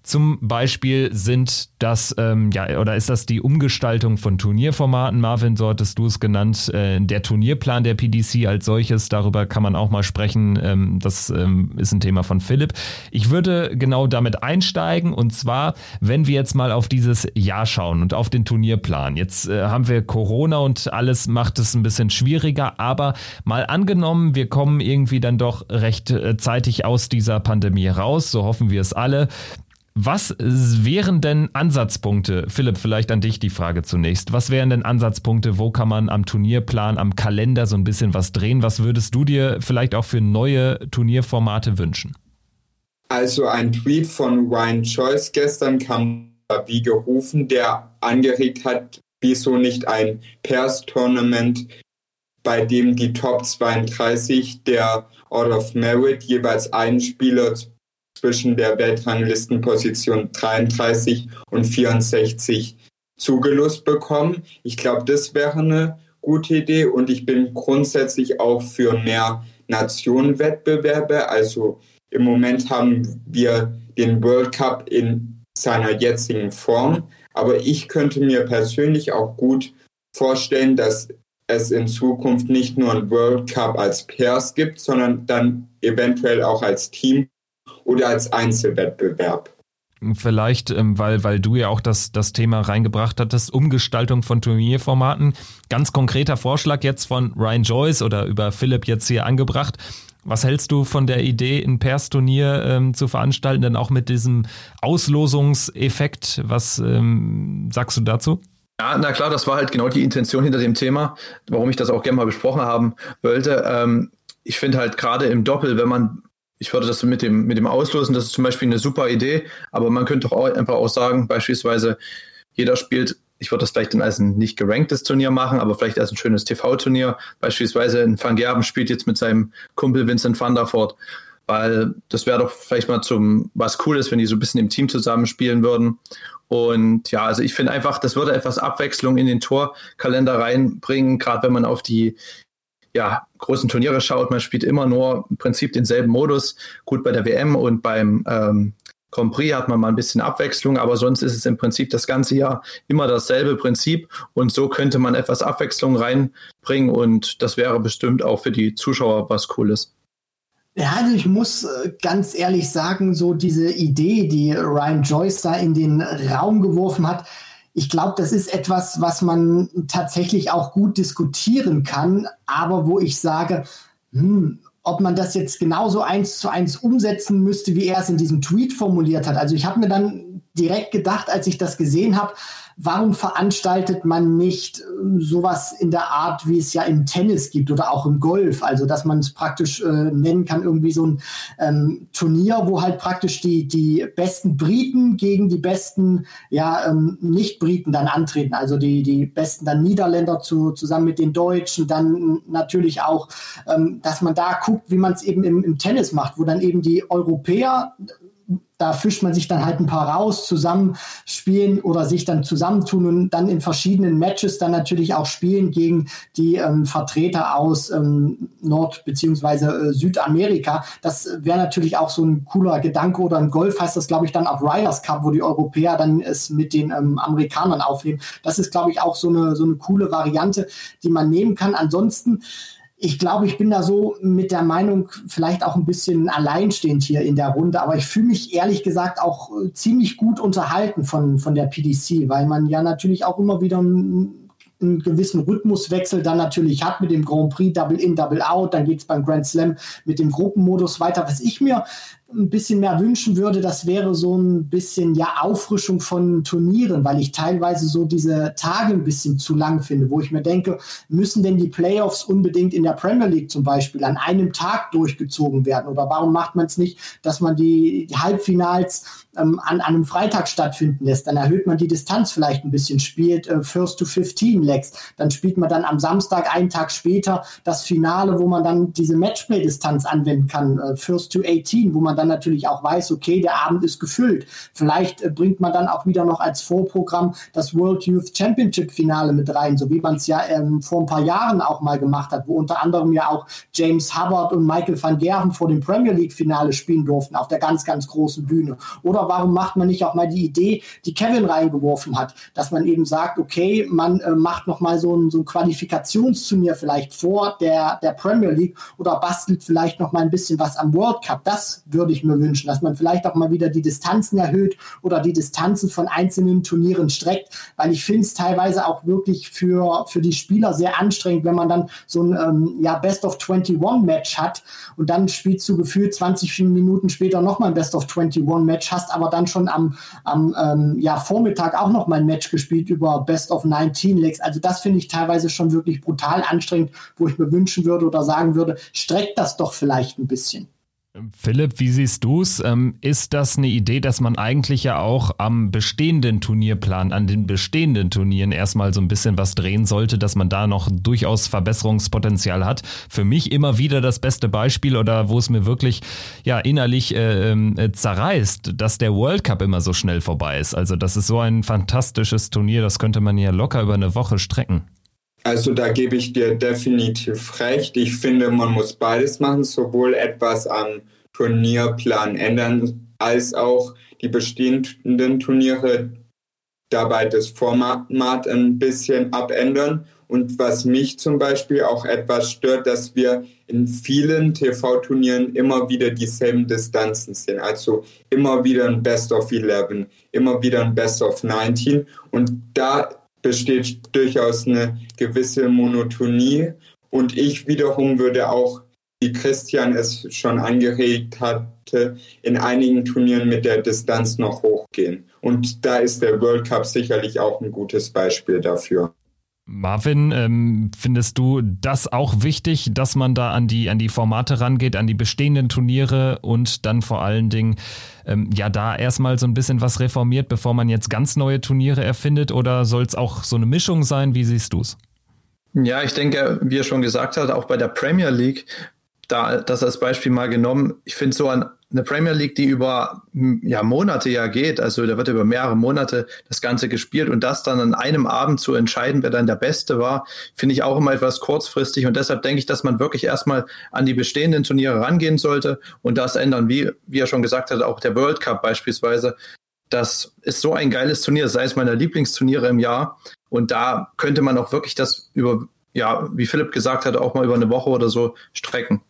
Zum Beispiel sind das, ähm, ja, oder ist das die Umgestaltung von Turnierformaten? Marvin, so hattest du es genannt, äh, der Turnierplan der PDC als solches, darüber kann man auch mal sprechen. Ähm, das ähm, ist ein Thema von Philipp. Ich würde genau damit einsteigen und zwar, wenn wir jetzt mal auf dieses Jahr schauen und auf den Turnierplan. Jetzt äh, haben wir Corona und alles macht es ein bisschen schwieriger, aber mal angenommen, wir kommen irgendwie dann doch recht äh, zeitig aus dieser Pandemie raus, so hoffen wir es alle Was wären denn Ansatzpunkte? Philipp, vielleicht an dich die Frage zunächst. Was wären denn Ansatzpunkte? Wo kann man am Turnierplan, am Kalender so ein bisschen was drehen? Was würdest du dir vielleicht auch für neue Turnierformate wünschen? Also ein Tweet von Ryan Joyce gestern kam wie gerufen, der angeregt hat, wieso nicht ein Pairs-Tournament, bei dem die Top 32 der Order of Merit jeweils einen Spieler zwischen der Weltranglistenposition 33 und 64 zugelost bekommen. Ich glaube, das wäre eine gute Idee und ich bin grundsätzlich auch für mehr Nationenwettbewerbe. Also im Moment haben wir den World Cup in seiner jetzigen Form, aber ich könnte mir persönlich auch gut vorstellen, dass es in Zukunft nicht nur ein World Cup als Pairs gibt, sondern dann eventuell auch als Team oder als Einzelwettbewerb. Vielleicht, ähm, weil, weil du ja auch das, das Thema reingebracht hattest, Umgestaltung von Turnierformaten. Ganz konkreter Vorschlag jetzt von Ryan Joyce oder über Philipp jetzt hier angebracht. Was hältst du von der Idee, ein Pairs-Turnier ähm, zu veranstalten, denn auch mit diesem Auslosungseffekt? Was ähm, sagst du dazu? Ja, na klar, das war halt genau die Intention hinter dem Thema, warum ich das auch gerne mal besprochen haben wollte. Ähm, ich finde halt gerade im Doppel, wenn man ich würde das mit dem, mit dem Auslosen, das ist zum Beispiel eine super Idee, aber man könnte doch auch einfach auch sagen, beispielsweise, jeder spielt, ich würde das vielleicht dann als ein nicht geranktes Turnier machen, aber vielleicht als ein schönes TV-Turnier. Beispielsweise ein Van Gerben spielt jetzt mit seinem Kumpel Vincent van der Voort, weil das wäre doch vielleicht mal zum was Cooles, wenn die so ein bisschen im Team zusammenspielen würden. Und ja, also ich finde einfach, das würde etwas Abwechslung in den Torkalender reinbringen, gerade wenn man auf die ja, großen Turniere schaut, man spielt immer nur im Prinzip denselben Modus. Gut, bei der WM und beim ähm, Grand Prix hat man mal ein bisschen Abwechslung, aber sonst ist es im Prinzip das ganze Jahr immer dasselbe Prinzip und so könnte man etwas Abwechslung reinbringen und das wäre bestimmt auch für die Zuschauer was Cooles. Ja, also ich muss äh, ganz ehrlich sagen, so diese Idee, die Ryan Joyce da in den Raum geworfen hat, ich glaube, das ist etwas, was man tatsächlich auch gut diskutieren kann, aber wo ich sage, hm, ob man das jetzt genauso eins zu eins umsetzen müsste, wie er es in diesem Tweet formuliert hat. Also ich habe mir dann direkt gedacht, als ich das gesehen habe, warum veranstaltet man nicht ähm, sowas in der Art, wie es ja im Tennis gibt oder auch im Golf? Also, dass man es praktisch äh, nennen kann, irgendwie so ein ähm, Turnier, wo halt praktisch die, die besten Briten gegen die besten, ja, ähm, Nicht-Briten dann antreten. Also die, die besten dann Niederländer zu, zusammen mit den Deutschen, dann natürlich auch, ähm, dass man da guckt, wie man es eben im, im Tennis macht, wo dann eben die Europäer da fischt man sich dann halt ein paar raus, zusammen spielen oder sich dann zusammentun und dann in verschiedenen Matches dann natürlich auch spielen gegen die ähm, Vertreter aus ähm, Nord- bzw. Äh, Südamerika. Das wäre natürlich auch so ein cooler Gedanke oder im Golf heißt das, glaube ich, dann auch Riders Cup, wo die Europäer dann es mit den ähm, Amerikanern aufnehmen. Das ist, glaube ich, auch so eine, so eine coole Variante, die man nehmen kann. Ansonsten ich glaube, ich bin da so mit der Meinung vielleicht auch ein bisschen alleinstehend hier in der Runde, aber ich fühle mich ehrlich gesagt auch äh, ziemlich gut unterhalten von, von der PDC, weil man ja natürlich auch immer wieder einen, einen gewissen Rhythmuswechsel dann natürlich hat mit dem Grand Prix Double In, Double Out, dann geht es beim Grand Slam mit dem Gruppenmodus weiter. Was ich mir ein bisschen mehr wünschen würde, das wäre so ein bisschen ja Auffrischung von Turnieren, weil ich teilweise so diese Tage ein bisschen zu lang finde, wo ich mir denke, müssen denn die Playoffs unbedingt in der Premier League zum Beispiel an einem Tag durchgezogen werden? Oder warum macht man es nicht, dass man die, Halbfinals ähm, an, an einem Freitag stattfinden lässt? Dann erhöht man die Distanz vielleicht ein bisschen, spielt äh, First to 15 Legs, dann spielt man dann am Samstag einen Tag später das Finale, wo man dann diese Matchplay-Distanz anwenden kann, äh, First to 18, wo man dann dann natürlich auch weiß, okay, der Abend ist gefüllt. Vielleicht äh, bringt man dann auch wieder noch als Vorprogramm das World Youth Championship Finale mit rein, so wie man es ja ähm, vor ein paar Jahren auch mal gemacht hat, wo unter anderem ja auch James Hubbard und Michael van Gerven vor dem Premier League Finale spielen durften auf der ganz, ganz großen Bühne. Oder warum macht man nicht auch mal die Idee, die Kevin reingeworfen hat, dass man eben sagt, okay, man äh, macht noch mal so ein, so ein Qualifikationsturnier vielleicht vor der, der Premier League oder bastelt vielleicht noch mal ein bisschen was am World Cup. Das würde würde ich mir wünschen, dass man vielleicht auch mal wieder die Distanzen erhöht oder die Distanzen von einzelnen Turnieren streckt, weil ich finde es teilweise auch wirklich für, für die Spieler sehr anstrengend, wenn man dann so ein ähm, ja, Best of 21 Match hat und dann spielst du gefühlt 20 Minuten später nochmal ein Best of 21 Match, hast aber dann schon am, am ähm, ja, Vormittag auch nochmal ein Match gespielt über Best of 19 Legs. Also das finde ich teilweise schon wirklich brutal anstrengend, wo ich mir wünschen würde oder sagen würde, streckt das doch vielleicht ein bisschen. Philipp, wie siehst du es? Ähm, ist das eine Idee, dass man eigentlich ja auch am bestehenden Turnierplan, an den bestehenden Turnieren erstmal so ein bisschen was drehen sollte, dass man da noch durchaus Verbesserungspotenzial hat? Für mich immer wieder das beste Beispiel oder wo es mir wirklich ja innerlich äh, äh, zerreißt, dass der World Cup immer so schnell vorbei ist. Also das ist so ein fantastisches Turnier, das könnte man ja locker über eine Woche strecken. Also da gebe ich dir definitiv recht. Ich finde, man muss beides machen, sowohl etwas am Turnierplan ändern, als auch die bestehenden Turniere dabei das Format ein bisschen abändern. Und was mich zum Beispiel auch etwas stört, dass wir in vielen TV-Turnieren immer wieder dieselben Distanzen sehen. Also immer wieder ein Best of 11, immer wieder ein Best of 19. Und da besteht durchaus eine gewisse Monotonie. Und ich wiederum würde auch, wie Christian es schon angeregt hatte, in einigen Turnieren mit der Distanz noch hochgehen. Und da ist der World Cup sicherlich auch ein gutes Beispiel dafür. Marvin, ähm, findest du das auch wichtig, dass man da an die, an die Formate rangeht, an die bestehenden Turniere und dann vor allen Dingen ähm, ja da erstmal so ein bisschen was reformiert, bevor man jetzt ganz neue Turniere erfindet? Oder soll es auch so eine Mischung sein? Wie siehst du es? Ja, ich denke, wie er schon gesagt hat, auch bei der Premier League, da das als Beispiel mal genommen, ich finde so an eine Premier League, die über ja, Monate ja geht, also da wird über mehrere Monate das Ganze gespielt und das dann an einem Abend zu entscheiden, wer dann der Beste war, finde ich auch immer etwas kurzfristig und deshalb denke ich, dass man wirklich erstmal an die bestehenden Turniere rangehen sollte und das ändern, wie, wie er schon gesagt hat, auch der World Cup beispielsweise. Das ist so ein geiles Turnier, sei es meiner Lieblingsturniere im Jahr und da könnte man auch wirklich das über, ja, wie Philipp gesagt hat, auch mal über eine Woche oder so strecken.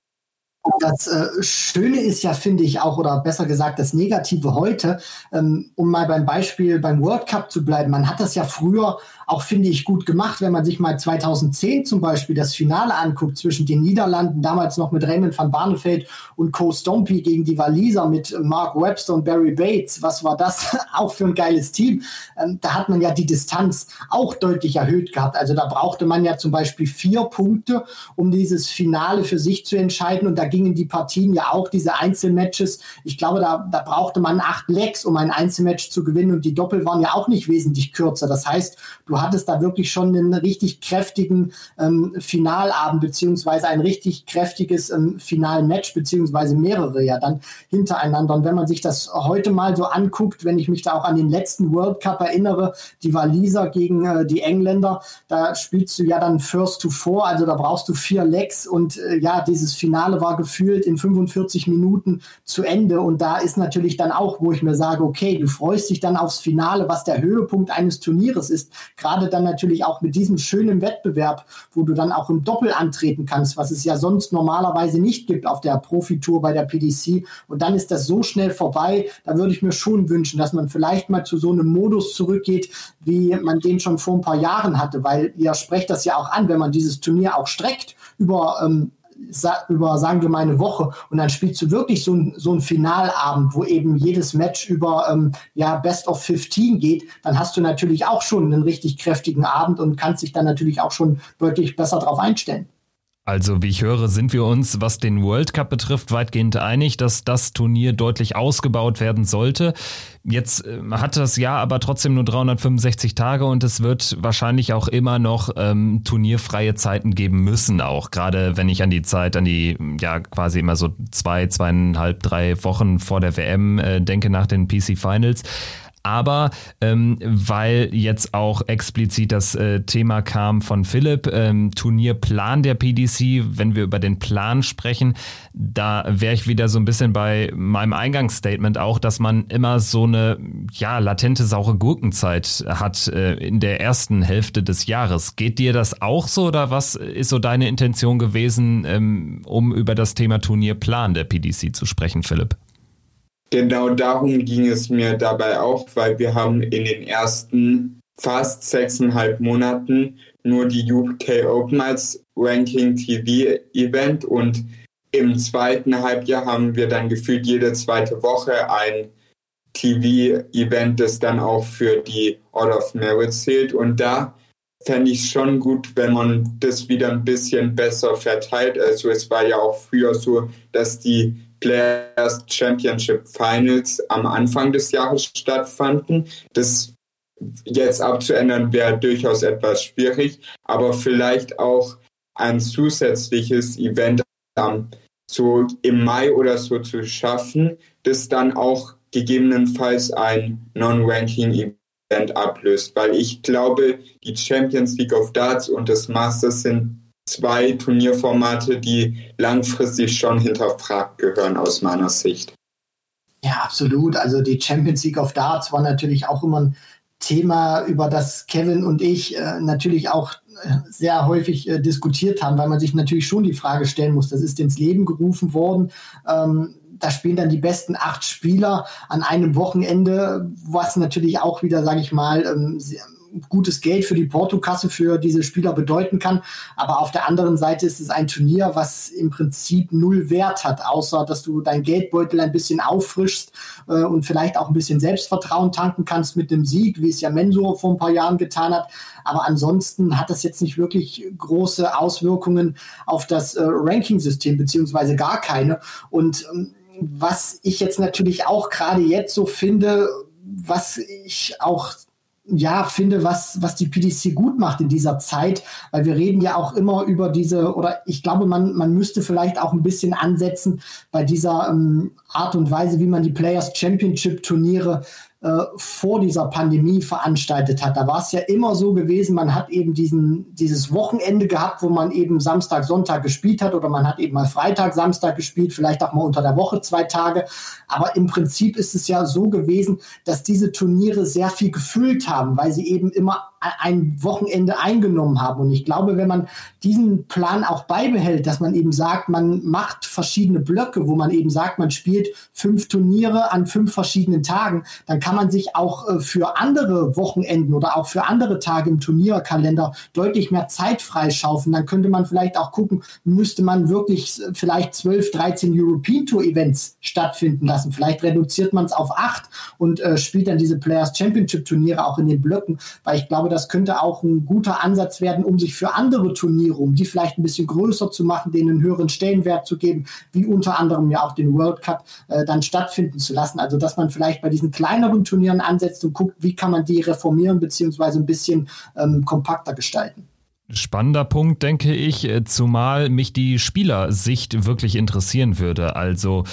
Das äh, Schöne ist ja, finde ich auch, oder besser gesagt, das Negative heute, ähm, um mal beim Beispiel beim World Cup zu bleiben. Man hat das ja früher auch, finde ich, gut gemacht, wenn man sich mal 2010 zum Beispiel das Finale anguckt zwischen den Niederlanden, damals noch mit Raymond van Barneveld und Co. Stompy gegen die Waliser mit Mark Webster und Barry Bates. Was war das auch für ein geiles Team? Ähm, da hat man ja die Distanz auch deutlich erhöht gehabt. Also da brauchte man ja zum Beispiel vier Punkte, um dieses Finale für sich zu entscheiden. Und da gingen die Partien ja auch, diese Einzelmatches. Ich glaube, da, da brauchte man acht Legs, um ein Einzelmatch zu gewinnen. Und die Doppel waren ja auch nicht wesentlich kürzer. Das heißt, du hattest da wirklich schon einen richtig kräftigen ähm, Finalabend, beziehungsweise ein richtig kräftiges ähm, Finalmatch, beziehungsweise mehrere ja dann hintereinander. Und wenn man sich das heute mal so anguckt, wenn ich mich da auch an den letzten World Cup erinnere, die Waliser gegen äh, die Engländer, da spielst du ja dann First to Four, also da brauchst du vier Legs und äh, ja, dieses Finale war gefühlt in 45 Minuten zu Ende. Und da ist natürlich dann auch, wo ich mir sage, okay, du freust dich dann aufs Finale, was der Höhepunkt eines Turnieres ist. Gerade dann natürlich auch mit diesem schönen Wettbewerb, wo du dann auch im Doppel antreten kannst, was es ja sonst normalerweise nicht gibt auf der Profitour bei der PDC. Und dann ist das so schnell vorbei. Da würde ich mir schon wünschen, dass man vielleicht mal zu so einem Modus zurückgeht, wie man den schon vor ein paar Jahren hatte, weil ihr sprecht das ja auch an, wenn man dieses Turnier auch streckt über ähm, über, sagen wir mal, eine Woche und dann spielst du wirklich so ein, so ein Finalabend, wo eben jedes Match über ähm, ja, Best of 15 geht, dann hast du natürlich auch schon einen richtig kräftigen Abend und kannst dich dann natürlich auch schon deutlich besser darauf einstellen. Also wie ich höre, sind wir uns, was den World Cup betrifft, weitgehend einig, dass das Turnier deutlich ausgebaut werden sollte. Jetzt äh, hat das Jahr aber trotzdem nur 365 Tage und es wird wahrscheinlich auch immer noch ähm, turnierfreie Zeiten geben müssen, auch gerade wenn ich an die Zeit, an die ja quasi immer so zwei, zweieinhalb, drei Wochen vor der WM äh, denke nach den PC Finals aber ähm, weil jetzt auch explizit das äh, Thema kam von Philipp, ähm, Turnierplan der PDC, wenn wir über den Plan sprechen, da wäre ich wieder so ein bisschen bei meinem Eingangsstatement auch, dass man immer so eine ja latente saure Gurkenzeit hat äh, in der ersten Hälfte des Jahres. Geht dir das auch so oder was ist so deine Intention gewesen, ähm, um über das Thema Turnierplan der PDC zu sprechen, Philipp? Genau darum ging es mir dabei auch, weil wir haben in den ersten fast sechseinhalb Monaten nur die UK Open als Ranking TV Event und im zweiten Halbjahr haben wir dann gefühlt jede zweite Woche ein TV-Event, das dann auch für die Order of Merit zählt. Und da fände ich es schon gut, wenn man das wieder ein bisschen besser verteilt. Also es war ja auch früher so, dass die Players Championship Finals am Anfang des Jahres stattfanden. Das jetzt abzuändern wäre durchaus etwas schwierig, aber vielleicht auch ein zusätzliches Event ähm, so im Mai oder so zu schaffen, das dann auch gegebenenfalls ein Non-Ranking-Event ablöst, weil ich glaube, die Champions League of Darts und das Masters sind zwei Turnierformate, die langfristig schon hinterfragt gehören aus meiner Sicht. Ja, absolut. Also die Champions League of Darts war natürlich auch immer ein Thema, über das Kevin und ich äh, natürlich auch äh, sehr häufig äh, diskutiert haben, weil man sich natürlich schon die Frage stellen muss, das ist ins Leben gerufen worden. Ähm, da spielen dann die besten acht Spieler an einem Wochenende, was natürlich auch wieder, sage ich mal, ähm, gutes Geld für die Portokasse für diese Spieler bedeuten kann. Aber auf der anderen Seite ist es ein Turnier, was im Prinzip null Wert hat, außer dass du dein Geldbeutel ein bisschen auffrischst äh, und vielleicht auch ein bisschen Selbstvertrauen tanken kannst mit dem Sieg, wie es ja Mensur vor ein paar Jahren getan hat. Aber ansonsten hat das jetzt nicht wirklich große Auswirkungen auf das äh, Ranking-System, beziehungsweise gar keine. Und ähm, was ich jetzt natürlich auch gerade jetzt so finde, was ich auch ja, finde, was, was die PDC gut macht in dieser Zeit, weil wir reden ja auch immer über diese, oder ich glaube, man, man müsste vielleicht auch ein bisschen ansetzen bei dieser ähm, Art und Weise, wie man die Players Championship Turniere äh, vor dieser Pandemie veranstaltet hat. Da war es ja immer so gewesen, man hat eben diesen, dieses Wochenende gehabt, wo man eben Samstag, Sonntag gespielt hat oder man hat eben mal Freitag, Samstag gespielt, vielleicht auch mal unter der Woche zwei Tage. Aber im Prinzip ist es ja so gewesen, dass diese Turniere sehr viel gefüllt haben, weil sie eben immer ein Wochenende eingenommen haben. Und ich glaube, wenn man diesen Plan auch beibehält, dass man eben sagt, man macht verschiedene Blöcke, wo man eben sagt, man spielt fünf Turniere an fünf verschiedenen Tagen, dann kann man sich auch äh, für andere Wochenenden oder auch für andere Tage im Turnierkalender deutlich mehr Zeit freischaufen. Dann könnte man vielleicht auch gucken, müsste man wirklich vielleicht 12, 13 European Tour Events stattfinden lassen. Vielleicht reduziert man es auf acht und äh, spielt dann diese Players Championship Turniere auch in den Blöcken, weil ich glaube, das könnte auch ein guter Ansatz werden, um sich für andere Turniere, um die vielleicht ein bisschen größer zu machen, denen einen höheren Stellenwert zu geben, wie unter anderem ja auch den World Cup, äh, dann stattfinden zu lassen. Also dass man vielleicht bei diesen kleineren Turnieren ansetzt und guckt, wie kann man die reformieren beziehungsweise ein bisschen ähm, kompakter gestalten. Spannender Punkt, denke ich, äh, zumal mich die Spielersicht wirklich interessieren würde. Also,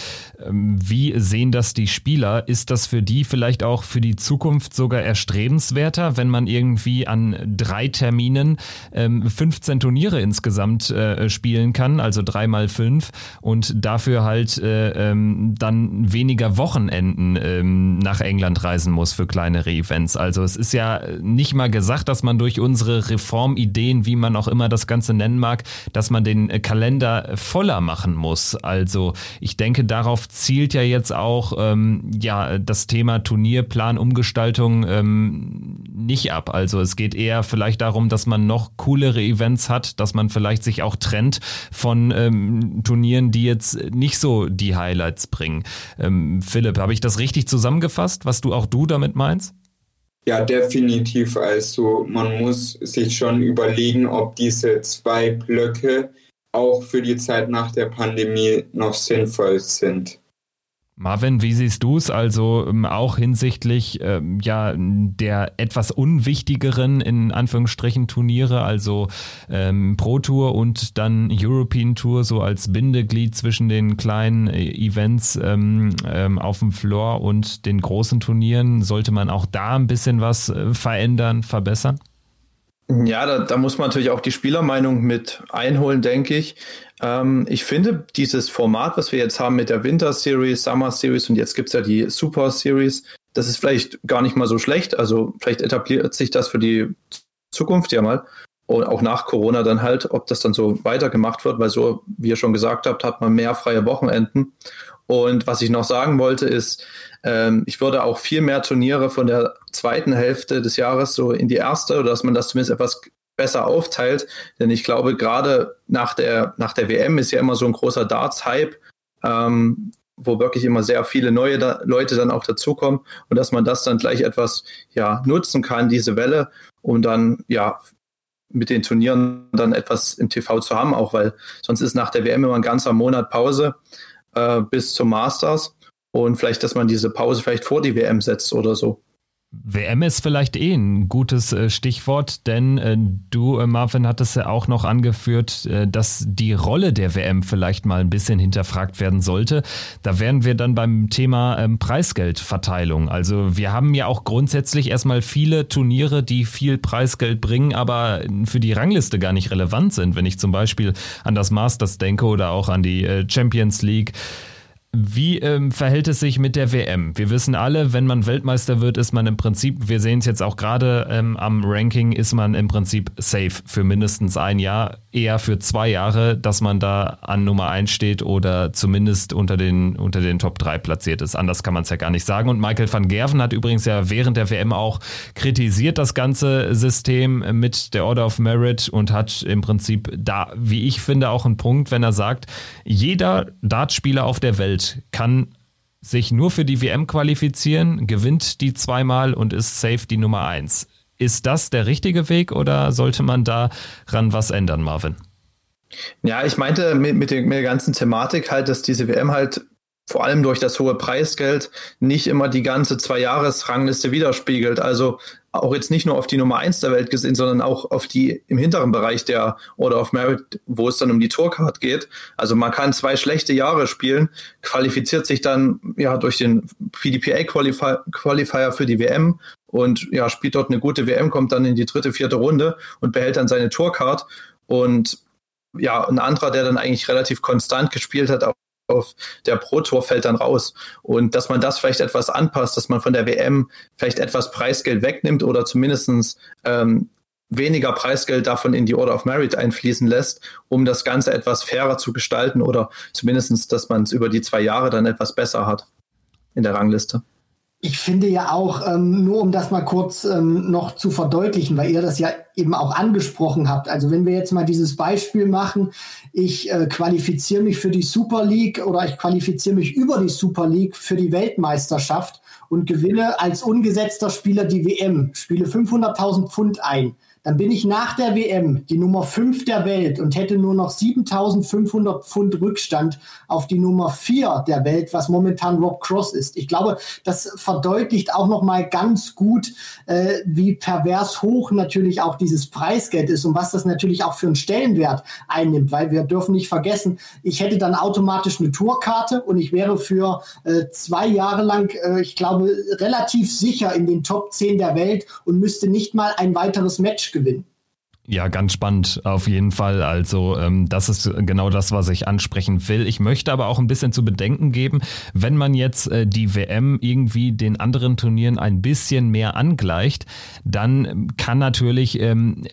ähm, wie sehen das die Spieler? Ist das für die vielleicht auch für die Zukunft sogar erstrebenswerter, wenn man irgendwie an drei Terminen 15 ähm, Turniere insgesamt äh, spielen kann, also drei mal fünf und dafür halt äh, ähm, dann weniger Wochenenden nach England reisen muss für kleinere Events? Also, es ist ja nicht mal gesagt, dass man durch unsere Reformideen wie man auch immer das Ganze nennen mag, dass man den äh, Kalender voller machen muss. Also ich denke, darauf zielt ja jetzt auch ähm, ja das Thema Turnierplan, Umgestaltung ähm, nicht ab. Also es geht eher vielleicht darum, dass man noch coolere Events hat, dass man vielleicht sich auch trennt von ähm, Turnieren, die jetzt nicht so die Highlights bringen. Ähm, Philipp, habe ich das richtig zusammengefasst, was du auch du damit meinst? Ja, definitiv. Also man muss sich schon überlegen, ob diese zwei Blöcke auch für die Zeit nach der Pandemie noch sinnvoll sind. Marvin, wie siehst du es also ähm, auch hinsichtlich ähm, ja der etwas unwichtigeren in Anführungsstrichen Turniere, also ähm, Pro Tour und dann European Tour so als Bindeglied zwischen den kleinen äh, Events ähm, ähm, auf dem Floor und den großen Turnieren? Sollte man auch da ein bisschen was äh, verändern, verbessern? Ja, da, da muss man natürlich auch die Spielermeinung mit einholen, denke ich. Ähm, ich finde dieses Format, was wir jetzt haben mit der Winter Series, Summer Series und jetzt gibt's ja die Super Series, das ist vielleicht gar nicht mal so schlecht. Also vielleicht etabliert sich das für die Zukunft ja mal. Und auch nach Corona dann halt, ob das dann so weitergemacht wird, weil so, wie ihr schon gesagt habt, hat man mehr freie Wochenenden. Und was ich noch sagen wollte, ist, ähm, ich würde auch viel mehr Turniere von der zweiten Hälfte des Jahres so in die erste, oder dass man das zumindest etwas besser aufteilt. Denn ich glaube, gerade nach der, nach der WM ist ja immer so ein großer Darts-Hype, ähm, wo wirklich immer sehr viele neue da Leute dann auch dazukommen und dass man das dann gleich etwas ja, nutzen kann, diese Welle, um dann ja mit den Turnieren dann etwas im TV zu haben, auch weil sonst ist nach der WM immer ein ganzer Monat Pause äh, bis zum Masters und vielleicht, dass man diese Pause vielleicht vor die WM setzt oder so. WM ist vielleicht eh ein gutes äh, Stichwort, denn äh, du, äh, Marvin, hattest ja auch noch angeführt, dass die Rolle der WM vielleicht mal ein bisschen hinterfragt werden sollte. Da wären wir dann beim Thema ähm, Preisgeldverteilung. Also wir haben ja auch grundsätzlich erstmal viele Turniere, die viel Preisgeld bringen, aber für die Rangliste gar nicht relevant sind. Wenn ich zum Beispiel an das Masters denke oder auch an die Champions League. Wie ähm, verhält es sich mit der WM? Wir wissen alle, wenn man Weltmeister wird, ist man im Prinzip, wir sehen es jetzt auch gerade ähm, am Ranking, ist man im Prinzip safe für mindestens ein Jahr, eher für zwei Jahre, dass man da an Nummer eins steht oder zumindest unter den, unter den Top 3 platziert ist. Anders kann man es ja gar nicht sagen. Und Michael van Gerven hat übrigens ja während der WM auch kritisiert das ganze System mit der Order of Merit und hat im Prinzip da, wie ich finde, auch einen Punkt, wenn er sagt, jeder Dartspieler auf der Welt Welt kann sich nur für die WM qualifizieren, gewinnt die zweimal und ist safe die Nummer eins. Ist das der richtige Weg oder sollte man daran was ändern, Marvin? Ja, ich meinte mit, mit, der, mit der ganzen Thematik halt, dass diese WM halt vor allem durch das hohe Preisgeld nicht immer die ganze Zwei-Jahres-Rangliste widerspiegelt. Also auch jetzt nicht nur auf die Nummer eins der Welt gesehen, sondern auch auf die im hinteren Bereich der Order of Merit, wo es dann um die Tourcard geht. Also man kann zwei schlechte Jahre spielen, qualifiziert sich dann ja durch den PDPA Qualifier für die WM und ja spielt dort eine gute WM, kommt dann in die dritte, vierte Runde und behält dann seine Tourcard und ja, ein anderer, der dann eigentlich relativ konstant gespielt hat, auf der Pro Tour fällt dann raus. Und dass man das vielleicht etwas anpasst, dass man von der WM vielleicht etwas Preisgeld wegnimmt oder zumindest ähm, weniger Preisgeld davon in die Order of Merit einfließen lässt, um das Ganze etwas fairer zu gestalten oder zumindest, dass man es über die zwei Jahre dann etwas besser hat in der Rangliste. Ich finde ja auch, ähm, nur um das mal kurz ähm, noch zu verdeutlichen, weil ihr das ja eben auch angesprochen habt. Also wenn wir jetzt mal dieses Beispiel machen, ich äh, qualifiziere mich für die Super League oder ich qualifiziere mich über die Super League für die Weltmeisterschaft und gewinne als ungesetzter Spieler die WM, spiele 500.000 Pfund ein dann bin ich nach der WM die Nummer 5 der Welt und hätte nur noch 7500 Pfund Rückstand auf die Nummer 4 der Welt, was momentan Rob Cross ist. Ich glaube, das verdeutlicht auch noch mal ganz gut, äh, wie pervers hoch natürlich auch dieses Preisgeld ist und was das natürlich auch für einen Stellenwert einnimmt, weil wir dürfen nicht vergessen, ich hätte dann automatisch eine Tourkarte und ich wäre für äh, zwei Jahre lang, äh, ich glaube, relativ sicher in den Top 10 der Welt und müsste nicht mal ein weiteres Match gewinnen. Ja, ganz spannend auf jeden Fall. Also ähm, das ist genau das, was ich ansprechen will. Ich möchte aber auch ein bisschen zu bedenken geben, wenn man jetzt äh, die WM irgendwie den anderen Turnieren ein bisschen mehr angleicht, dann kann natürlich ähm,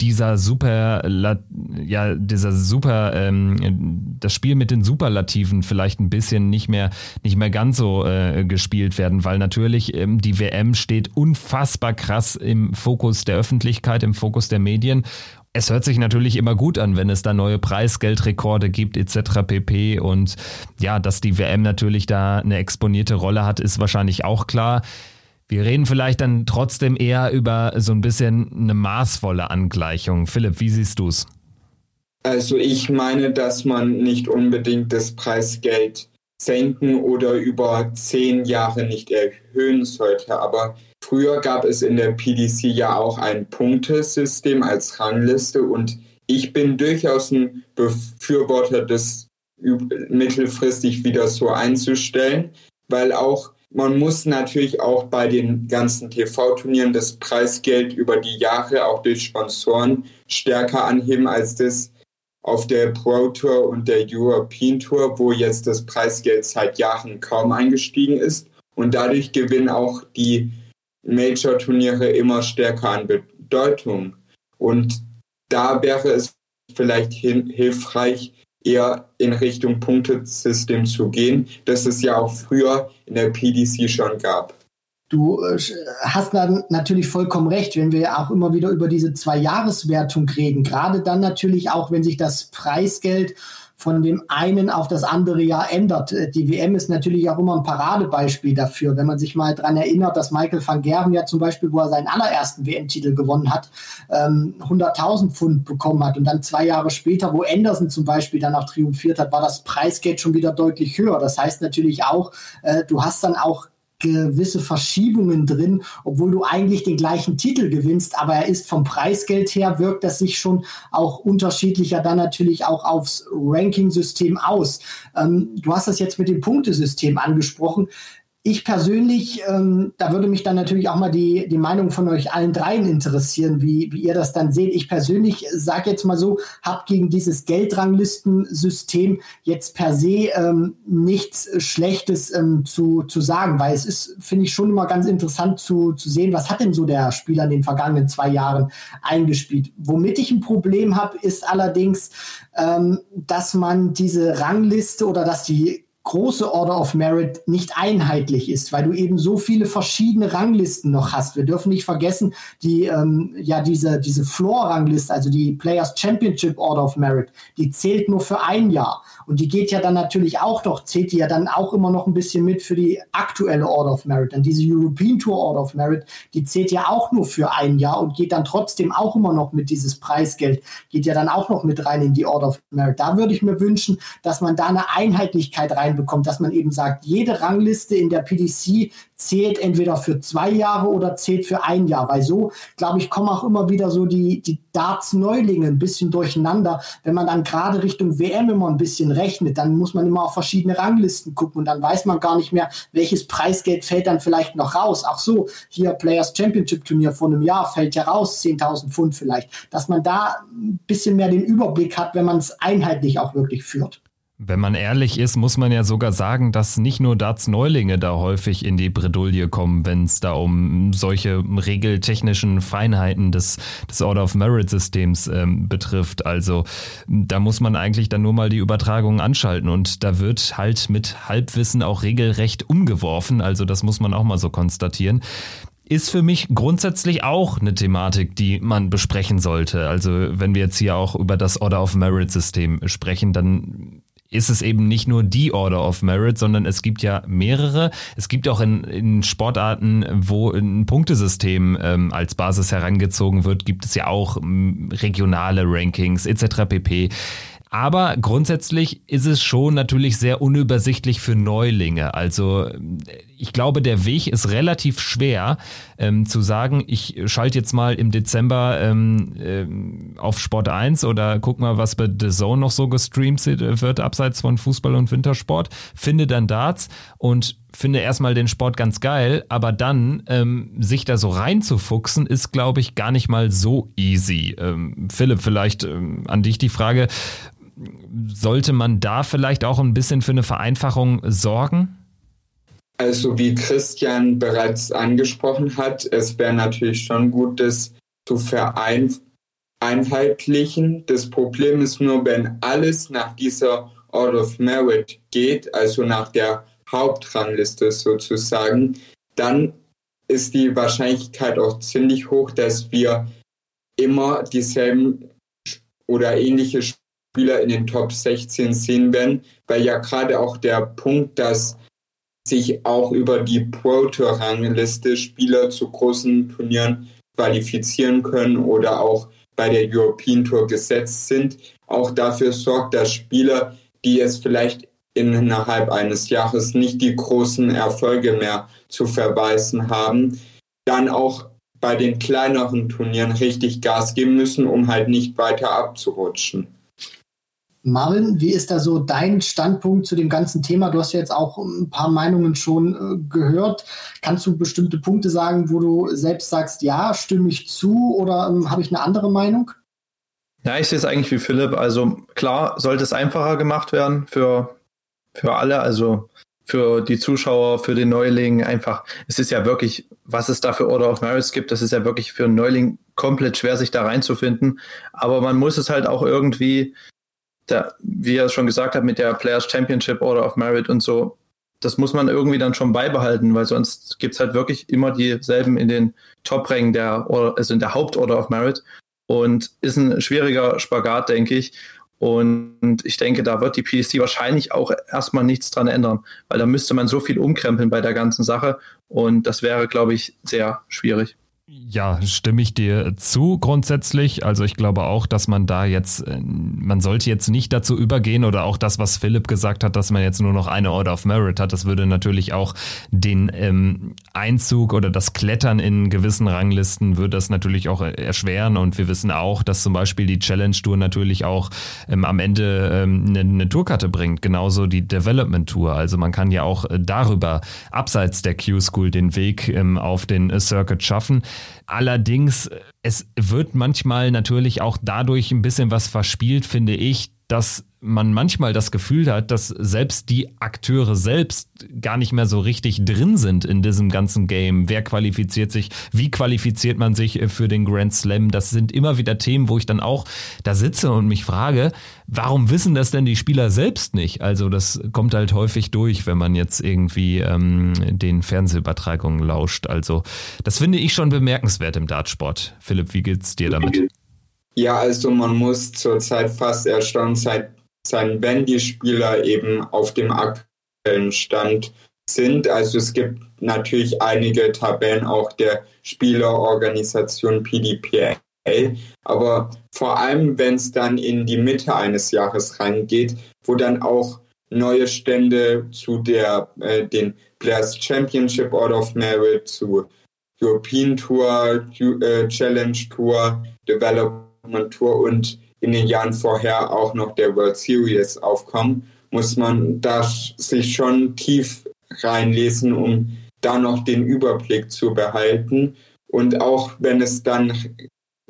dieser super, ja, dieser super, ähm, das Spiel mit den Superlativen vielleicht ein bisschen nicht mehr, nicht mehr ganz so äh, gespielt werden, weil natürlich ähm, die WM steht unfassbar krass im Fokus der Öffentlichkeit, im Fokus der Medien. Es hört sich natürlich immer gut an, wenn es da neue Preisgeldrekorde gibt etc. pp. Und ja, dass die WM natürlich da eine exponierte Rolle hat, ist wahrscheinlich auch klar. Wir reden vielleicht dann trotzdem eher über so ein bisschen eine maßvolle Angleichung. Philipp, wie siehst du es? Also ich meine, dass man nicht unbedingt das Preisgeld senken oder über zehn Jahre nicht erhöhen sollte. Aber früher gab es in der PDC ja auch ein Punktesystem als Rangliste und ich bin durchaus ein Befürworter, das mittelfristig wieder so einzustellen, weil auch man muss natürlich auch bei den ganzen TV-Turnieren das Preisgeld über die Jahre auch durch Sponsoren stärker anheben als das auf der Pro Tour und der European Tour, wo jetzt das Preisgeld seit Jahren kaum eingestiegen ist. Und dadurch gewinnen auch die Major-Turniere immer stärker an Bedeutung. Und da wäre es vielleicht hilfreich, eher in Richtung Punktesystem zu gehen, das es ja auch früher in der PDC schon gab. Du äh, hast dann natürlich vollkommen recht, wenn wir auch immer wieder über diese Zwei-Jahres-Wertung reden. Gerade dann natürlich auch, wenn sich das Preisgeld von dem einen auf das andere Jahr ändert. Äh, die WM ist natürlich auch immer ein Paradebeispiel dafür. Wenn man sich mal daran erinnert, dass Michael van Gerven ja zum Beispiel, wo er seinen allerersten WM-Titel gewonnen hat, 100.000 ähm, Pfund bekommen hat und dann zwei Jahre später, wo Anderson zum Beispiel dann auch triumphiert hat, war das Preisgeld schon wieder deutlich höher. Das heißt natürlich auch, äh, du hast dann auch gewisse Verschiebungen drin, obwohl du eigentlich den gleichen Titel gewinnst, aber er ist vom Preisgeld her, wirkt das sich schon auch unterschiedlicher dann natürlich auch aufs Ranking-System aus. Ähm, du hast das jetzt mit dem Punktesystem angesprochen. Ich persönlich, ähm, da würde mich dann natürlich auch mal die, die Meinung von euch allen dreien interessieren, wie, wie ihr das dann seht. Ich persönlich sage jetzt mal so, habe gegen dieses Geldranglistensystem jetzt per se ähm, nichts Schlechtes ähm, zu, zu sagen, weil es ist, finde ich, schon immer ganz interessant zu, zu sehen, was hat denn so der Spieler in den vergangenen zwei Jahren eingespielt. Womit ich ein Problem habe, ist allerdings, ähm, dass man diese Rangliste oder dass die große Order of Merit nicht einheitlich ist, weil du eben so viele verschiedene Ranglisten noch hast. Wir dürfen nicht vergessen, die ähm, ja diese diese Floor-Rangliste, also die Players Championship Order of Merit, die zählt nur für ein Jahr und die geht ja dann natürlich auch noch, zählt die ja dann auch immer noch ein bisschen mit für die aktuelle Order of Merit. Und diese European Tour Order of Merit, die zählt ja auch nur für ein Jahr und geht dann trotzdem auch immer noch mit dieses Preisgeld, geht ja dann auch noch mit rein in die Order of Merit. Da würde ich mir wünschen, dass man da eine Einheitlichkeit reinbekommt, dass man eben sagt, jede Rangliste in der PDC zählt entweder für zwei Jahre oder zählt für ein Jahr. Weil so, glaube ich, kommen auch immer wieder so die, die Darts-Neulinge ein bisschen durcheinander. Wenn man dann gerade Richtung WM immer ein bisschen rechnet, dann muss man immer auf verschiedene Ranglisten gucken und dann weiß man gar nicht mehr, welches Preisgeld fällt dann vielleicht noch raus. Ach so, hier Players Championship Turnier vor einem Jahr fällt ja raus, 10.000 Pfund vielleicht. Dass man da ein bisschen mehr den Überblick hat, wenn man es einheitlich auch wirklich führt. Wenn man ehrlich ist, muss man ja sogar sagen, dass nicht nur Darts-Neulinge da häufig in die Bredouille kommen, wenn es da um solche regeltechnischen Feinheiten des, des Order of Merit-Systems ähm, betrifft. Also da muss man eigentlich dann nur mal die Übertragung anschalten und da wird halt mit Halbwissen auch regelrecht umgeworfen. Also das muss man auch mal so konstatieren ist für mich grundsätzlich auch eine Thematik, die man besprechen sollte. Also wenn wir jetzt hier auch über das Order of Merit System sprechen, dann ist es eben nicht nur die Order of Merit, sondern es gibt ja mehrere. Es gibt auch in, in Sportarten, wo ein Punktesystem ähm, als Basis herangezogen wird, gibt es ja auch regionale Rankings etc. pp. Aber grundsätzlich ist es schon natürlich sehr unübersichtlich für Neulinge. Also ich glaube, der Weg ist relativ schwer ähm, zu sagen, ich schalte jetzt mal im Dezember ähm, äh, auf Sport 1 oder guck mal, was bei The Zone noch so gestreamt wird, abseits von Fußball und Wintersport, finde dann Darts und finde erstmal den Sport ganz geil, aber dann ähm, sich da so reinzufuchsen, ist, glaube ich, gar nicht mal so easy. Ähm, Philipp, vielleicht ähm, an dich die Frage, sollte man da vielleicht auch ein bisschen für eine Vereinfachung sorgen? Also wie Christian bereits angesprochen hat, es wäre natürlich schon gut, das zu vereinheitlichen. Das Problem ist nur, wenn alles nach dieser Order of Merit geht, also nach der Hauptrangliste sozusagen, dann ist die Wahrscheinlichkeit auch ziemlich hoch, dass wir immer dieselben oder ähnliche Spieler in den Top 16 sehen werden, weil ja gerade auch der Punkt, dass sich auch über die Pro Tour Rangliste Spieler zu großen Turnieren qualifizieren können oder auch bei der European Tour gesetzt sind, auch dafür sorgt, dass Spieler, die es vielleicht innerhalb eines Jahres nicht die großen Erfolge mehr zu verweisen haben, dann auch bei den kleineren Turnieren richtig Gas geben müssen, um halt nicht weiter abzurutschen. Marvin, wie ist da so dein Standpunkt zu dem ganzen Thema? Du hast ja jetzt auch ein paar Meinungen schon äh, gehört. Kannst du bestimmte Punkte sagen, wo du selbst sagst, ja, stimme ich zu oder ähm, habe ich eine andere Meinung? Ja, ich sehe es eigentlich wie Philipp. Also klar, sollte es einfacher gemacht werden für, für alle, also für die Zuschauer, für den Neuling. Einfach, es ist ja wirklich, was es da für Order of Merits gibt, das ist ja wirklich für einen Neuling komplett schwer, sich da reinzufinden. Aber man muss es halt auch irgendwie der, wie er schon gesagt hat, mit der Players Championship Order of Merit und so, das muss man irgendwie dann schon beibehalten, weil sonst gibt es halt wirklich immer dieselben in den Top-Rängen der, also in der Hauptorder of Merit und ist ein schwieriger Spagat, denke ich. Und ich denke, da wird die PSC wahrscheinlich auch erstmal nichts dran ändern, weil da müsste man so viel umkrempeln bei der ganzen Sache und das wäre, glaube ich, sehr schwierig. Ja, stimme ich dir zu grundsätzlich. Also ich glaube auch, dass man da jetzt, äh, man sollte jetzt nicht dazu übergehen oder auch das, was Philipp gesagt hat, dass man jetzt nur noch eine Order of Merit hat. Das würde natürlich auch den ähm, Einzug oder das Klettern in gewissen Ranglisten würde das natürlich auch erschweren. Und wir wissen auch, dass zum Beispiel die Challenge Tour natürlich auch ähm, am Ende ähm, eine, eine Tourkarte bringt. Genauso die Development Tour. Also man kann ja auch äh, darüber abseits der Q-School den Weg ähm, auf den Circuit schaffen. Allerdings, es wird manchmal natürlich auch dadurch ein bisschen was verspielt, finde ich, dass man manchmal das Gefühl hat, dass selbst die Akteure selbst gar nicht mehr so richtig drin sind in diesem ganzen Game. Wer qualifiziert sich? Wie qualifiziert man sich für den Grand Slam? Das sind immer wieder Themen, wo ich dann auch da sitze und mich frage, warum wissen das denn die Spieler selbst nicht? Also das kommt halt häufig durch, wenn man jetzt irgendwie ähm, den Fernsehübertragungen lauscht. Also das finde ich schon bemerkenswert im Dartsport. Philipp, wie geht's dir damit? Ja, also man muss zurzeit fast erstaunt sein, wenn die Spieler eben auf dem aktuellen Stand sind. Also es gibt natürlich einige Tabellen auch der Spielerorganisation PDPA, aber vor allem, wenn es dann in die Mitte eines Jahres reingeht, wo dann auch neue Stände zu der äh, den Players Championship Order of Merit, zu European Tour, äh, Challenge Tour, Development Tour und in den Jahren vorher auch noch der World Series aufkommen, muss man da sich schon tief reinlesen, um da noch den Überblick zu behalten. Und auch wenn es dann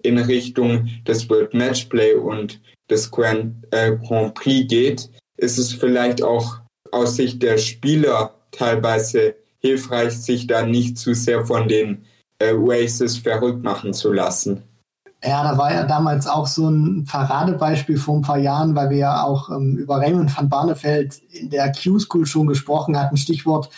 in Richtung des World Matchplay und des Grand, äh, Grand Prix geht, ist es vielleicht auch aus Sicht der Spieler teilweise hilfreich, sich da nicht zu sehr von den äh, Races verrückt machen zu lassen. Ja, da war ja damals auch so ein Paradebeispiel vor ein paar Jahren, weil wir ja auch ähm, über Raymond van Barneveld in der Q-School schon gesprochen hatten. Stichwort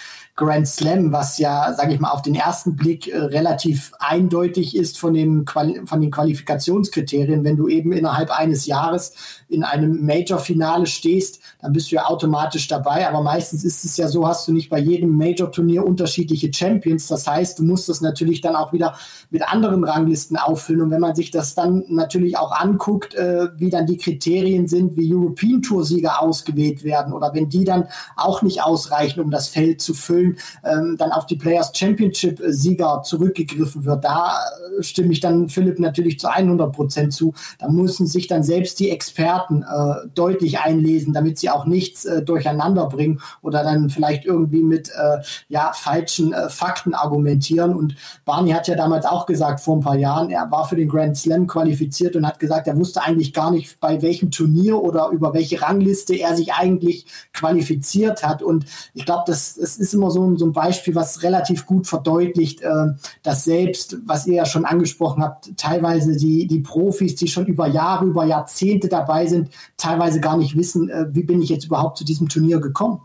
Grand Slam, was ja, sage ich mal, auf den ersten Blick äh, relativ eindeutig ist von, dem von den Qualifikationskriterien. Wenn du eben innerhalb eines Jahres in einem Major-Finale stehst, dann bist du ja automatisch dabei. Aber meistens ist es ja so, hast du nicht bei jedem Major-Turnier unterschiedliche Champions. Das heißt, du musst das natürlich dann auch wieder mit anderen Ranglisten auffüllen. Und wenn man sich das dann natürlich auch anguckt, äh, wie dann die Kriterien sind, wie European Tour-Sieger ausgewählt werden oder wenn die dann auch nicht ausreichen, um das Feld zu füllen, ähm, dann auf die Players Championship Sieger zurückgegriffen wird. Da äh, stimme ich dann Philipp natürlich zu 100 Prozent zu. Da müssen sich dann selbst die Experten äh, deutlich einlesen, damit sie auch nichts äh, durcheinander bringen oder dann vielleicht irgendwie mit äh, ja, falschen äh, Fakten argumentieren. Und Barney hat ja damals auch gesagt, vor ein paar Jahren, er war für den Grand Slam qualifiziert und hat gesagt, er wusste eigentlich gar nicht, bei welchem Turnier oder über welche Rangliste er sich eigentlich qualifiziert hat. Und ich glaube, das, das ist immer so, so ein Beispiel, was relativ gut verdeutlicht, äh, dass selbst, was ihr ja schon angesprochen habt, teilweise die, die Profis, die schon über Jahre, über Jahrzehnte dabei sind, teilweise gar nicht wissen, äh, wie bin ich jetzt überhaupt zu diesem Turnier gekommen.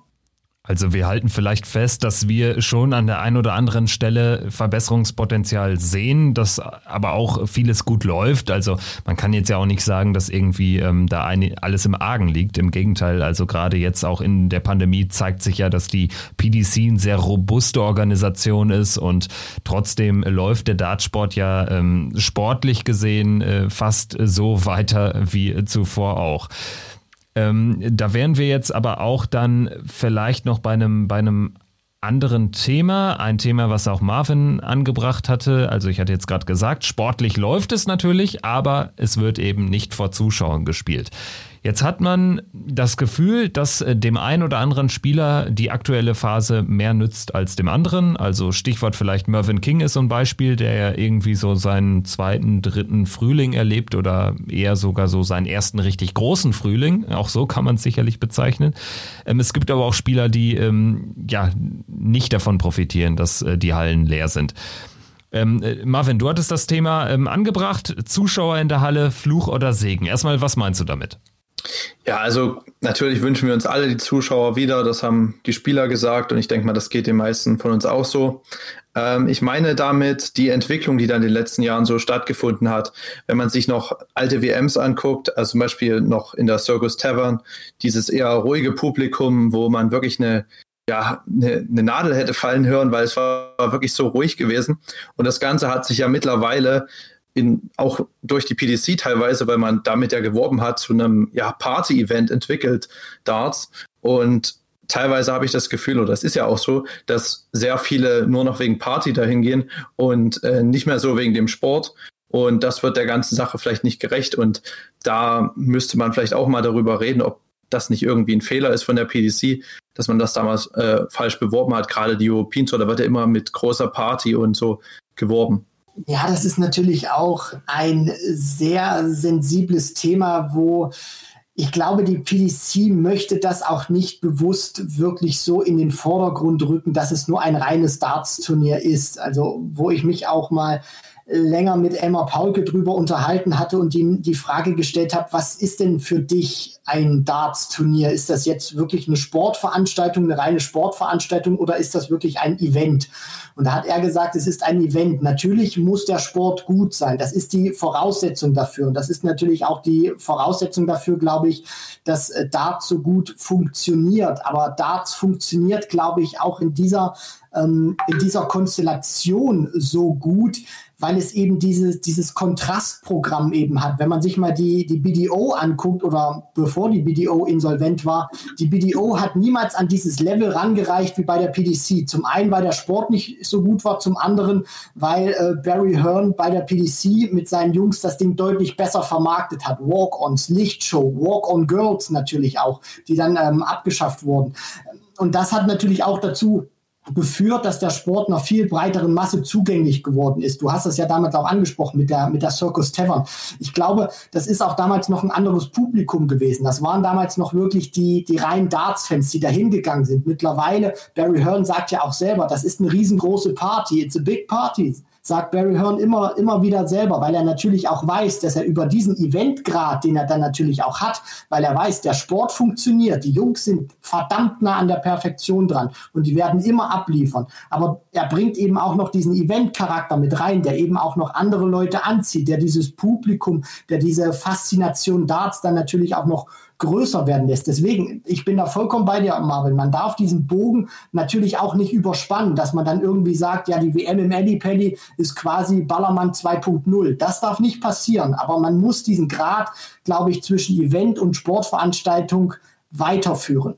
Also wir halten vielleicht fest, dass wir schon an der einen oder anderen Stelle Verbesserungspotenzial sehen, dass aber auch vieles gut läuft. Also man kann jetzt ja auch nicht sagen, dass irgendwie ähm, da eine, alles im Argen liegt. Im Gegenteil, also gerade jetzt auch in der Pandemie zeigt sich ja, dass die PDC eine sehr robuste Organisation ist und trotzdem läuft der Dartsport ja ähm, sportlich gesehen äh, fast so weiter wie zuvor auch. Ähm, da wären wir jetzt aber auch dann vielleicht noch bei einem, bei einem anderen Thema, ein Thema, was auch Marvin angebracht hatte. Also ich hatte jetzt gerade gesagt, sportlich läuft es natürlich, aber es wird eben nicht vor Zuschauern gespielt. Jetzt hat man das Gefühl, dass äh, dem einen oder anderen Spieler die aktuelle Phase mehr nützt als dem anderen. Also Stichwort vielleicht Mervyn King ist so ein Beispiel, der ja irgendwie so seinen zweiten, dritten Frühling erlebt oder eher sogar so seinen ersten richtig großen Frühling. Auch so kann man es sicherlich bezeichnen. Ähm, es gibt aber auch Spieler, die ähm, ja nicht davon profitieren, dass äh, die Hallen leer sind. Ähm, äh, Marvin, du hattest das Thema ähm, angebracht. Zuschauer in der Halle, Fluch oder Segen. Erstmal, was meinst du damit? Ja, also natürlich wünschen wir uns alle die Zuschauer wieder. Das haben die Spieler gesagt und ich denke mal, das geht den meisten von uns auch so. Ähm, ich meine damit die Entwicklung, die dann in den letzten Jahren so stattgefunden hat. Wenn man sich noch alte WMs anguckt, also zum Beispiel noch in der Circus Tavern, dieses eher ruhige Publikum, wo man wirklich eine ja, eine, eine Nadel hätte fallen hören, weil es war wirklich so ruhig gewesen. Und das Ganze hat sich ja mittlerweile in, auch durch die PDC teilweise, weil man damit ja geworben hat, zu einem ja, Party-Event entwickelt, Darts. Und teilweise habe ich das Gefühl, oder das ist ja auch so, dass sehr viele nur noch wegen Party dahin gehen und äh, nicht mehr so wegen dem Sport. Und das wird der ganzen Sache vielleicht nicht gerecht. Und da müsste man vielleicht auch mal darüber reden, ob das nicht irgendwie ein Fehler ist von der PDC, dass man das damals äh, falsch beworben hat. Gerade die European Tour, da wird ja immer mit großer Party und so geworben. Ja, das ist natürlich auch ein sehr sensibles Thema, wo ich glaube, die PDC möchte das auch nicht bewusst wirklich so in den Vordergrund rücken, dass es nur ein reines Darts-Turnier ist. Also, wo ich mich auch mal länger mit Elmar Paulke drüber unterhalten hatte und ihm die Frage gestellt habe, was ist denn für dich ein Darts-Turnier? Ist das jetzt wirklich eine Sportveranstaltung, eine reine Sportveranstaltung oder ist das wirklich ein Event? Und da hat er gesagt, es ist ein Event. Natürlich muss der Sport gut sein. Das ist die Voraussetzung dafür. Und das ist natürlich auch die Voraussetzung dafür, glaube ich, dass äh, Darts so gut funktioniert. Aber Darts funktioniert, glaube ich, auch in dieser, ähm, in dieser Konstellation so gut, weil es eben dieses, dieses Kontrastprogramm eben hat. Wenn man sich mal die, die BDO anguckt oder bevor die BDO insolvent war, die BDO hat niemals an dieses Level rangereicht wie bei der PDC. Zum einen, weil der Sport nicht so gut war, zum anderen, weil äh, Barry Hearn bei der PDC mit seinen Jungs das Ding deutlich besser vermarktet hat. Walk-ons, Lichtshow, Walk-on-Girls natürlich auch, die dann ähm, abgeschafft wurden. Und das hat natürlich auch dazu geführt, dass der Sport einer viel breiteren Masse zugänglich geworden ist. Du hast das ja damals auch angesprochen mit der, mit der Circus Tavern. Ich glaube, das ist auch damals noch ein anderes Publikum gewesen. Das waren damals noch wirklich die, die reinen Darts-Fans, die da hingegangen sind. Mittlerweile, Barry Hearn sagt ja auch selber, das ist eine riesengroße Party. It's a big party sagt Barry Hearn immer, immer wieder selber, weil er natürlich auch weiß, dass er über diesen Eventgrad, den er dann natürlich auch hat, weil er weiß, der Sport funktioniert, die Jungs sind verdammt nah an der Perfektion dran und die werden immer abliefern. Aber er bringt eben auch noch diesen Eventcharakter mit rein, der eben auch noch andere Leute anzieht, der dieses Publikum, der diese Faszination Darts dann natürlich auch noch größer werden lässt. Deswegen, ich bin da vollkommen bei dir, Marvin. Man darf diesen Bogen natürlich auch nicht überspannen, dass man dann irgendwie sagt, ja, die WM im Paddy ist quasi Ballermann 2.0. Das darf nicht passieren. Aber man muss diesen Grad, glaube ich, zwischen Event und Sportveranstaltung weiterführen.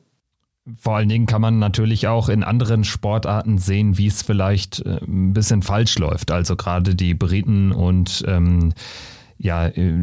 Vor allen Dingen kann man natürlich auch in anderen Sportarten sehen, wie es vielleicht äh, ein bisschen falsch läuft. Also gerade die Briten und ähm, ja, äh,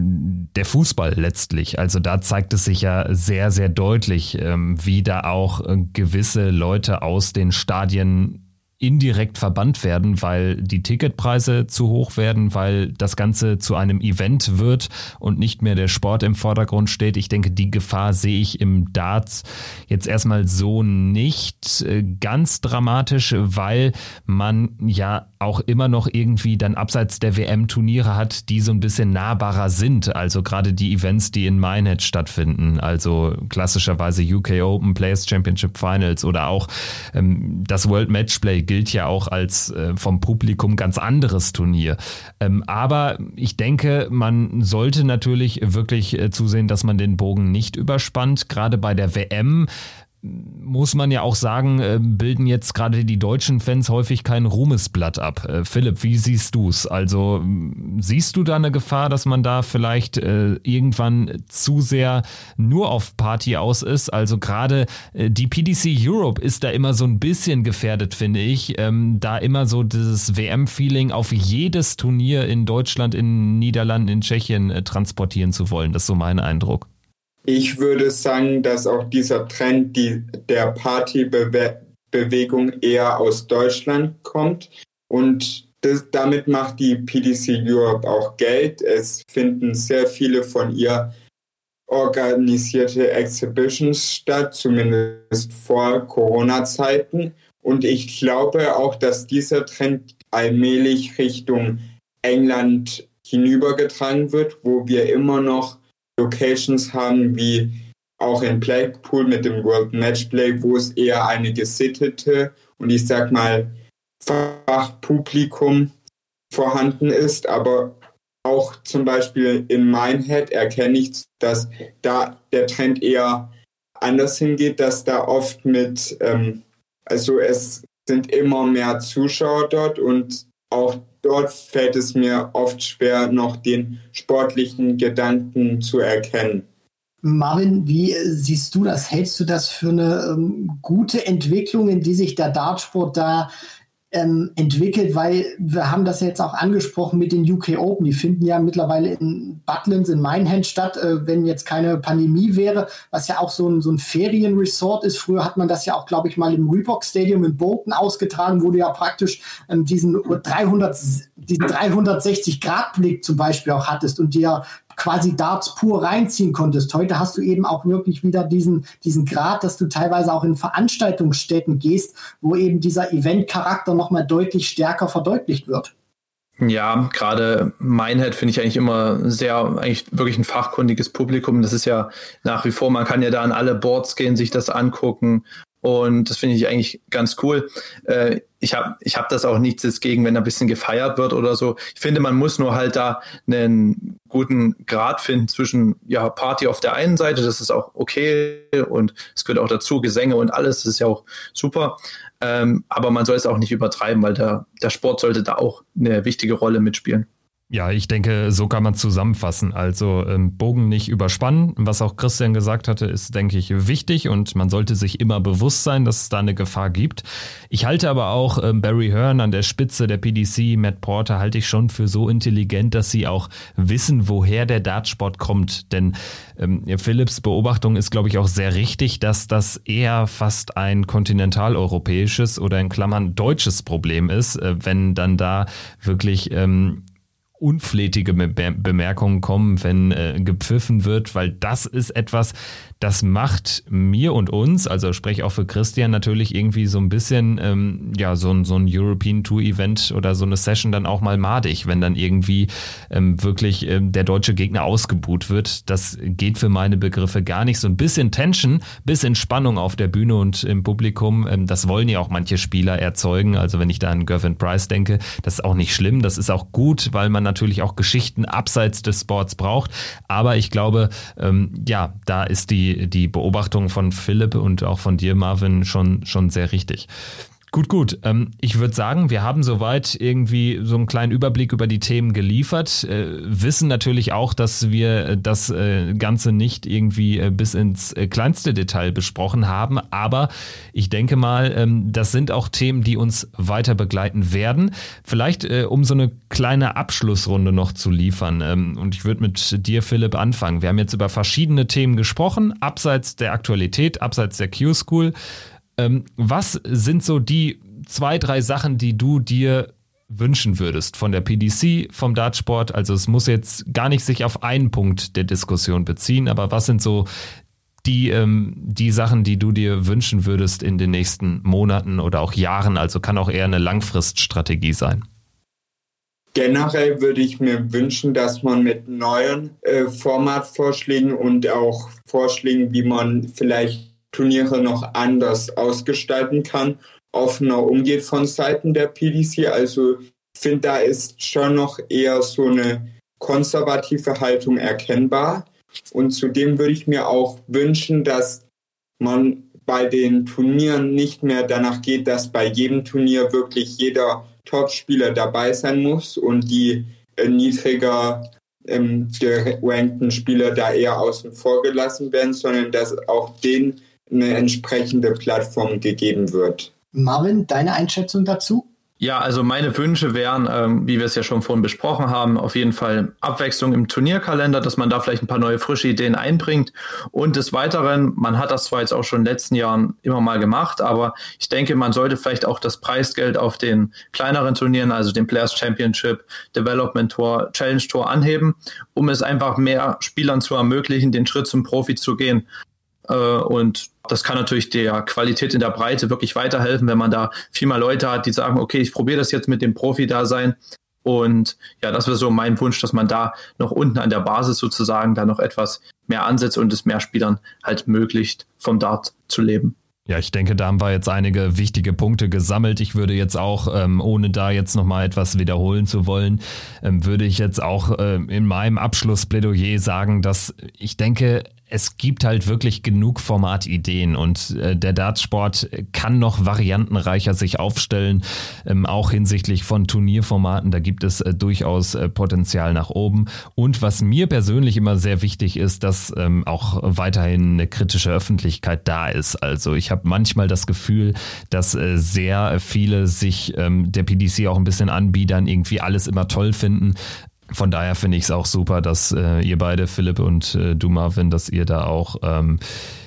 der Fußball letztlich. Also da zeigt es sich ja sehr, sehr deutlich, ähm, wie da auch äh, gewisse Leute aus den Stadien indirekt verbannt werden, weil die Ticketpreise zu hoch werden, weil das Ganze zu einem Event wird und nicht mehr der Sport im Vordergrund steht. Ich denke, die Gefahr sehe ich im Darts jetzt erstmal so nicht äh, ganz dramatisch, weil man ja auch immer noch irgendwie dann abseits der WM Turniere hat, die so ein bisschen nahbarer sind. Also gerade die Events, die in Minehead stattfinden, also klassischerweise UK Open Players Championship Finals oder auch ähm, das World Matchplay gilt ja auch als äh, vom Publikum ganz anderes Turnier. Ähm, aber ich denke, man sollte natürlich wirklich äh, zusehen, dass man den Bogen nicht überspannt. Gerade bei der WM muss man ja auch sagen, äh, bilden jetzt gerade die deutschen Fans häufig kein Ruhmesblatt ab. Äh, Philipp, wie siehst du es? Also siehst du da eine Gefahr, dass man da vielleicht äh, irgendwann zu sehr nur auf Party aus ist? Also gerade die PDC Europe ist da immer so ein bisschen gefährdet, finde ich, ähm, da immer so dieses WM-Feeling auf jedes Turnier in Deutschland, in Niederlanden, in Tschechien transportieren zu wollen. Das ist so mein Eindruck. Ich würde sagen, dass auch dieser Trend die, der Partybewegung eher aus Deutschland kommt und das, damit macht die PDC Europe auch Geld. Es finden sehr viele von ihr organisierte Exhibitions statt, zumindest vor Corona-Zeiten. Und ich glaube auch, dass dieser Trend allmählich Richtung England hinübergetragen wird, wo wir immer noch Locations haben, wie auch in Blackpool mit dem World Matchplay, wo es eher eine gesittete und ich sag mal Fachpublikum vorhanden ist, aber auch zum Beispiel in Minehead erkenne ich, dass da der Trend eher anders hingeht, dass da oft mit, ähm, also es sind immer mehr Zuschauer dort und auch dort fällt es mir oft schwer, noch den sportlichen Gedanken zu erkennen. Marvin, wie siehst du das? Hältst du das für eine ähm, gute Entwicklung, in die sich der Dartsport da ähm, entwickelt, weil wir haben das jetzt auch angesprochen mit den UK Open. Die finden ja mittlerweile in Butlins in Mainhand statt, äh, wenn jetzt keine Pandemie wäre, was ja auch so ein, so ein Ferienresort ist. Früher hat man das ja auch, glaube ich, mal im Reebok Stadium in Bolton ausgetragen, wo du ja praktisch ähm, diesen 300, diesen 360-Grad-Blick zum Beispiel auch hattest und dir quasi Darts pur reinziehen konntest. Heute hast du eben auch wirklich wieder diesen, diesen Grad, dass du teilweise auch in Veranstaltungsstätten gehst, wo eben dieser Event-Charakter nochmal deutlich stärker verdeutlicht wird. Ja, gerade Minehead finde ich eigentlich immer sehr, eigentlich wirklich ein fachkundiges Publikum. Das ist ja nach wie vor, man kann ja da an alle Boards gehen, sich das angucken und das finde ich eigentlich ganz cool. Äh, ich habe ich hab das auch nichts gegen, wenn ein bisschen gefeiert wird oder so. Ich finde, man muss nur halt da einen guten Grad finden zwischen ja, Party auf der einen Seite, das ist auch okay und es gehört auch dazu, Gesänge und alles, das ist ja auch super. Ähm, aber man soll es auch nicht übertreiben, weil der, der Sport sollte da auch eine wichtige Rolle mitspielen. Ja, ich denke, so kann man zusammenfassen. Also ähm, Bogen nicht überspannen. Was auch Christian gesagt hatte, ist, denke ich, wichtig und man sollte sich immer bewusst sein, dass es da eine Gefahr gibt. Ich halte aber auch ähm, Barry Hearn an der Spitze der PDC, Matt Porter, halte ich schon für so intelligent, dass sie auch wissen, woher der Dartsport kommt. Denn ähm, Philips Beobachtung ist, glaube ich, auch sehr richtig, dass das eher fast ein kontinentaleuropäisches oder in Klammern deutsches Problem ist, äh, wenn dann da wirklich ähm, unflätige Bemerkungen kommen, wenn äh, gepfiffen wird, weil das ist etwas, das macht mir und uns, also spreche auch für Christian natürlich irgendwie so ein bisschen, ähm, ja, so ein, so ein European Tour Event oder so eine Session dann auch mal madig, wenn dann irgendwie ähm, wirklich ähm, der deutsche Gegner ausgebuht wird. Das geht für meine Begriffe gar nicht. So ein bisschen Tension, bisschen Spannung auf der Bühne und im Publikum, ähm, das wollen ja auch manche Spieler erzeugen. Also wenn ich da an Gervin Price denke, das ist auch nicht schlimm, das ist auch gut, weil man natürlich auch Geschichten abseits des Sports braucht. Aber ich glaube, ähm, ja, da ist die die, Beobachtung von Philipp und auch von dir, Marvin, schon, schon sehr richtig. Gut, gut. Ähm, ich würde sagen, wir haben soweit irgendwie so einen kleinen Überblick über die Themen geliefert. Äh, wissen natürlich auch, dass wir das äh, Ganze nicht irgendwie äh, bis ins kleinste Detail besprochen haben. Aber ich denke mal, ähm, das sind auch Themen, die uns weiter begleiten werden. Vielleicht, um so eine kleine Abschlussrunde noch zu liefern. Ähm, und ich würde mit dir, Philipp, anfangen. Wir haben jetzt über verschiedene Themen gesprochen, abseits der Aktualität, abseits der Q-School. Ähm, was sind so die zwei, drei Sachen, die du dir wünschen würdest von der PDC, vom Dartsport? Also es muss jetzt gar nicht sich auf einen Punkt der Diskussion beziehen, aber was sind so die, ähm, die Sachen, die du dir wünschen würdest in den nächsten Monaten oder auch Jahren? Also kann auch eher eine Langfriststrategie sein. Generell würde ich mir wünschen, dass man mit neuen äh, Formatvorschlägen und auch Vorschlägen, wie man vielleicht Turniere noch anders ausgestalten kann, offener umgeht von Seiten der PDC. Also finde, da ist schon noch eher so eine konservative Haltung erkennbar. Und zudem würde ich mir auch wünschen, dass man bei den Turnieren nicht mehr danach geht, dass bei jedem Turnier wirklich jeder Topspieler dabei sein muss und die äh, niedriger ähm, gerankten Spieler da eher außen vor gelassen werden, sondern dass auch den eine entsprechende Plattform gegeben wird. Marvin, deine Einschätzung dazu? Ja, also meine Wünsche wären, ähm, wie wir es ja schon vorhin besprochen haben, auf jeden Fall Abwechslung im Turnierkalender, dass man da vielleicht ein paar neue frische Ideen einbringt. Und des Weiteren, man hat das zwar jetzt auch schon in den letzten Jahren immer mal gemacht, aber ich denke, man sollte vielleicht auch das Preisgeld auf den kleineren Turnieren, also den Players Championship, Development Tour, Challenge Tour anheben, um es einfach mehr Spielern zu ermöglichen, den Schritt zum Profi zu gehen. Äh, und das kann natürlich der Qualität in der Breite wirklich weiterhelfen, wenn man da viel mehr Leute hat, die sagen, okay, ich probiere das jetzt mit dem Profi-Dasein. Und ja, das wäre so mein Wunsch, dass man da noch unten an der Basis sozusagen da noch etwas mehr ansetzt und es mehr Spielern halt möglicht, vom Dart zu leben. Ja, ich denke, da haben wir jetzt einige wichtige Punkte gesammelt. Ich würde jetzt auch, ähm, ohne da jetzt nochmal etwas wiederholen zu wollen, ähm, würde ich jetzt auch ähm, in meinem Abschlussplädoyer sagen, dass ich denke, es gibt halt wirklich genug Formatideen und äh, der Dartsport kann noch variantenreicher sich aufstellen, ähm, auch hinsichtlich von Turnierformaten. Da gibt es äh, durchaus äh, Potenzial nach oben. Und was mir persönlich immer sehr wichtig ist, dass ähm, auch weiterhin eine kritische Öffentlichkeit da ist. Also ich habe manchmal das Gefühl, dass äh, sehr viele sich ähm, der PDC auch ein bisschen anbiedern, irgendwie alles immer toll finden. Von daher finde ich es auch super, dass äh, ihr beide, Philipp und äh, du, Marvin, dass ihr da auch ähm,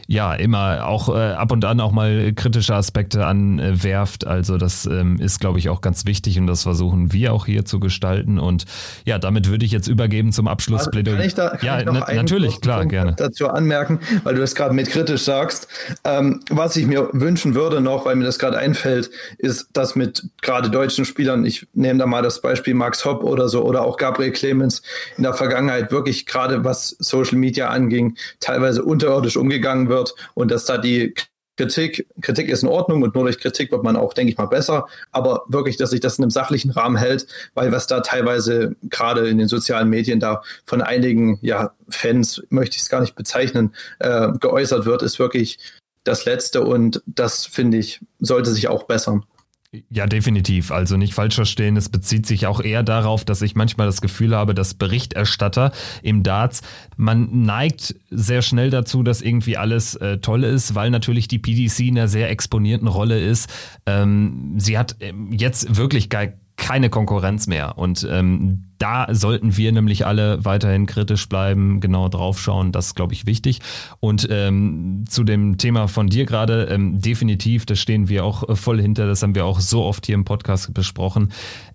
ja immer auch äh, ab und an auch mal kritische Aspekte anwerft. Also das ähm, ist, glaube ich, auch ganz wichtig und das versuchen wir auch hier zu gestalten. Und ja, damit würde ich jetzt übergeben zum Abschlussplädoyer. Kann ich da, kann ja, ich na, natürlich, klar, Punkt gerne. Dazu anmerken, weil du das gerade mit kritisch sagst. Ähm, was ich mir wünschen würde noch, weil mir das gerade einfällt, ist, dass mit gerade deutschen Spielern, ich nehme da mal das Beispiel Max Hopp oder so oder auch Gabriel Clemens in der Vergangenheit wirklich gerade was Social Media anging, teilweise unterirdisch umgegangen wird wird und dass da die Kritik, Kritik ist in Ordnung und nur durch Kritik wird man auch, denke ich mal, besser. Aber wirklich, dass sich das in einem sachlichen Rahmen hält, weil was da teilweise gerade in den sozialen Medien da von einigen ja, Fans, möchte ich es gar nicht bezeichnen, äh, geäußert wird, ist wirklich das Letzte und das, finde ich, sollte sich auch bessern. Ja, definitiv. Also nicht falsch verstehen. Es bezieht sich auch eher darauf, dass ich manchmal das Gefühl habe, dass Berichterstatter im Darts, man neigt sehr schnell dazu, dass irgendwie alles äh, toll ist, weil natürlich die PDC in einer sehr exponierten Rolle ist. Ähm, sie hat ähm, jetzt wirklich keine Konkurrenz mehr. Und ähm, da sollten wir nämlich alle weiterhin kritisch bleiben, genau draufschauen. Das ist, glaube ich, wichtig. Und ähm, zu dem Thema von dir gerade, ähm, definitiv, da stehen wir auch äh, voll hinter. Das haben wir auch so oft hier im Podcast besprochen.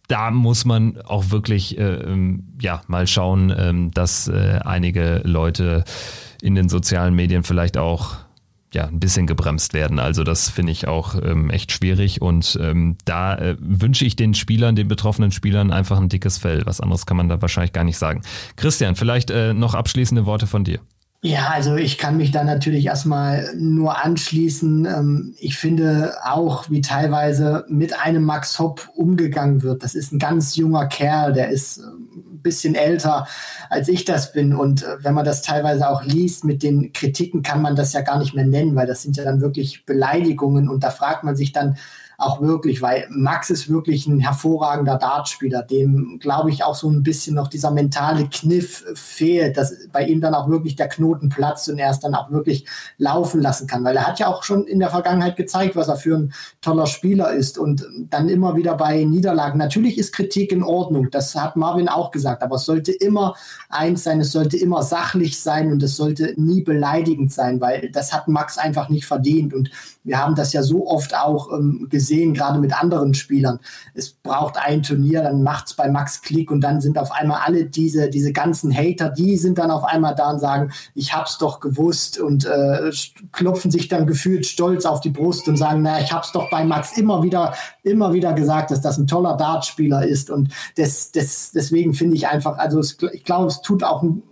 Da muss man auch wirklich äh, ähm, ja mal schauen, ähm, dass äh, einige Leute in den sozialen Medien vielleicht auch ja, ein bisschen gebremst werden. Also das finde ich auch ähm, echt schwierig und ähm, da äh, wünsche ich den Spielern, den betroffenen Spielern einfach ein dickes Fell. Was anderes kann man da wahrscheinlich gar nicht sagen. Christian, vielleicht äh, noch abschließende Worte von dir. Ja, also ich kann mich da natürlich erstmal nur anschließen. Ähm, ich finde auch, wie teilweise mit einem Max Hopp umgegangen wird. Das ist ein ganz junger Kerl, der ist ähm, ein bisschen älter als ich das bin. Und äh, wenn man das teilweise auch liest mit den Kritiken, kann man das ja gar nicht mehr nennen, weil das sind ja dann wirklich Beleidigungen. Und da fragt man sich dann, auch wirklich, weil Max ist wirklich ein hervorragender Dartspieler, dem, glaube ich, auch so ein bisschen noch dieser mentale Kniff fehlt, dass bei ihm dann auch wirklich der Knoten platzt und er es dann auch wirklich laufen lassen kann, weil er hat ja auch schon in der Vergangenheit gezeigt, was er für ein toller Spieler ist und dann immer wieder bei Niederlagen. Natürlich ist Kritik in Ordnung, das hat Marvin auch gesagt, aber es sollte immer eins sein, es sollte immer sachlich sein und es sollte nie beleidigend sein, weil das hat Max einfach nicht verdient und wir haben das ja so oft auch ähm, gesehen, gerade mit anderen Spielern. Es braucht ein Turnier, dann macht es bei Max Klick und dann sind auf einmal alle diese, diese ganzen Hater, die sind dann auf einmal da und sagen, ich hab's doch gewusst und äh, klopfen sich dann gefühlt stolz auf die Brust und sagen, na, ich hab's doch bei Max immer wieder, immer wieder gesagt, dass das ein toller Dartspieler ist. Und das, das, deswegen finde ich einfach, also es, ich glaube, es tut auch ein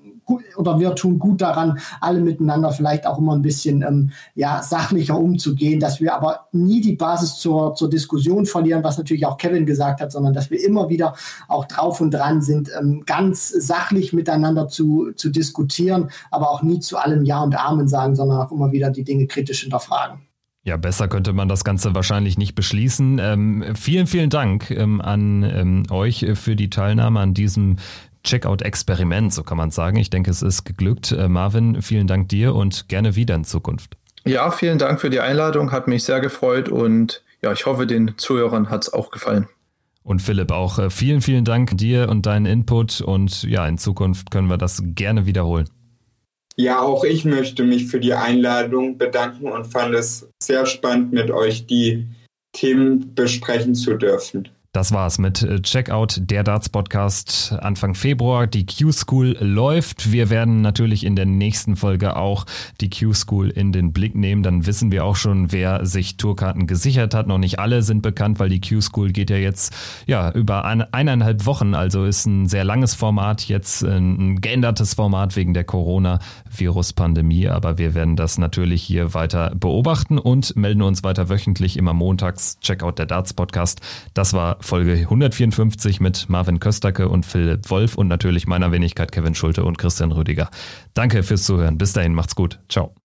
oder wir tun gut daran, alle miteinander vielleicht auch immer ein bisschen ähm, ja, sachlicher umzugehen, dass wir aber nie die Basis zur, zur Diskussion verlieren, was natürlich auch Kevin gesagt hat, sondern dass wir immer wieder auch drauf und dran sind, ähm, ganz sachlich miteinander zu, zu diskutieren, aber auch nie zu allem Ja und Amen sagen, sondern auch immer wieder die Dinge kritisch hinterfragen. Ja, besser könnte man das Ganze wahrscheinlich nicht beschließen. Ähm, vielen, vielen Dank ähm, an ähm, euch für die Teilnahme an diesem Checkout-Experiment, so kann man sagen. Ich denke, es ist geglückt. Äh, Marvin, vielen Dank dir und gerne wieder in Zukunft. Ja, vielen Dank für die Einladung, hat mich sehr gefreut und ja, ich hoffe, den Zuhörern hat es auch gefallen. Und Philipp, auch äh, vielen, vielen Dank dir und deinen Input und ja, in Zukunft können wir das gerne wiederholen. Ja, auch ich möchte mich für die Einladung bedanken und fand es sehr spannend, mit euch die Themen besprechen zu dürfen. Das war's mit äh, Checkout, der Darts Podcast Anfang Februar. Die Q-School läuft. Wir werden natürlich in der nächsten Folge auch die Q-School in den Blick nehmen. Dann wissen wir auch schon, wer sich Tourkarten gesichert hat. Noch nicht alle sind bekannt, weil die Q-School geht ja jetzt ja über eine, eineinhalb Wochen. Also ist ein sehr langes Format, jetzt ein geändertes Format wegen der Corona-Virus-Pandemie. Aber wir werden das natürlich hier weiter beobachten und melden uns weiter wöchentlich immer montags. Checkout der Darts Podcast. Das war Folge 154 mit Marvin Köstacke und Philipp Wolf und natürlich meiner Wenigkeit Kevin Schulte und Christian Rüdiger. Danke fürs Zuhören. Bis dahin, macht's gut. Ciao.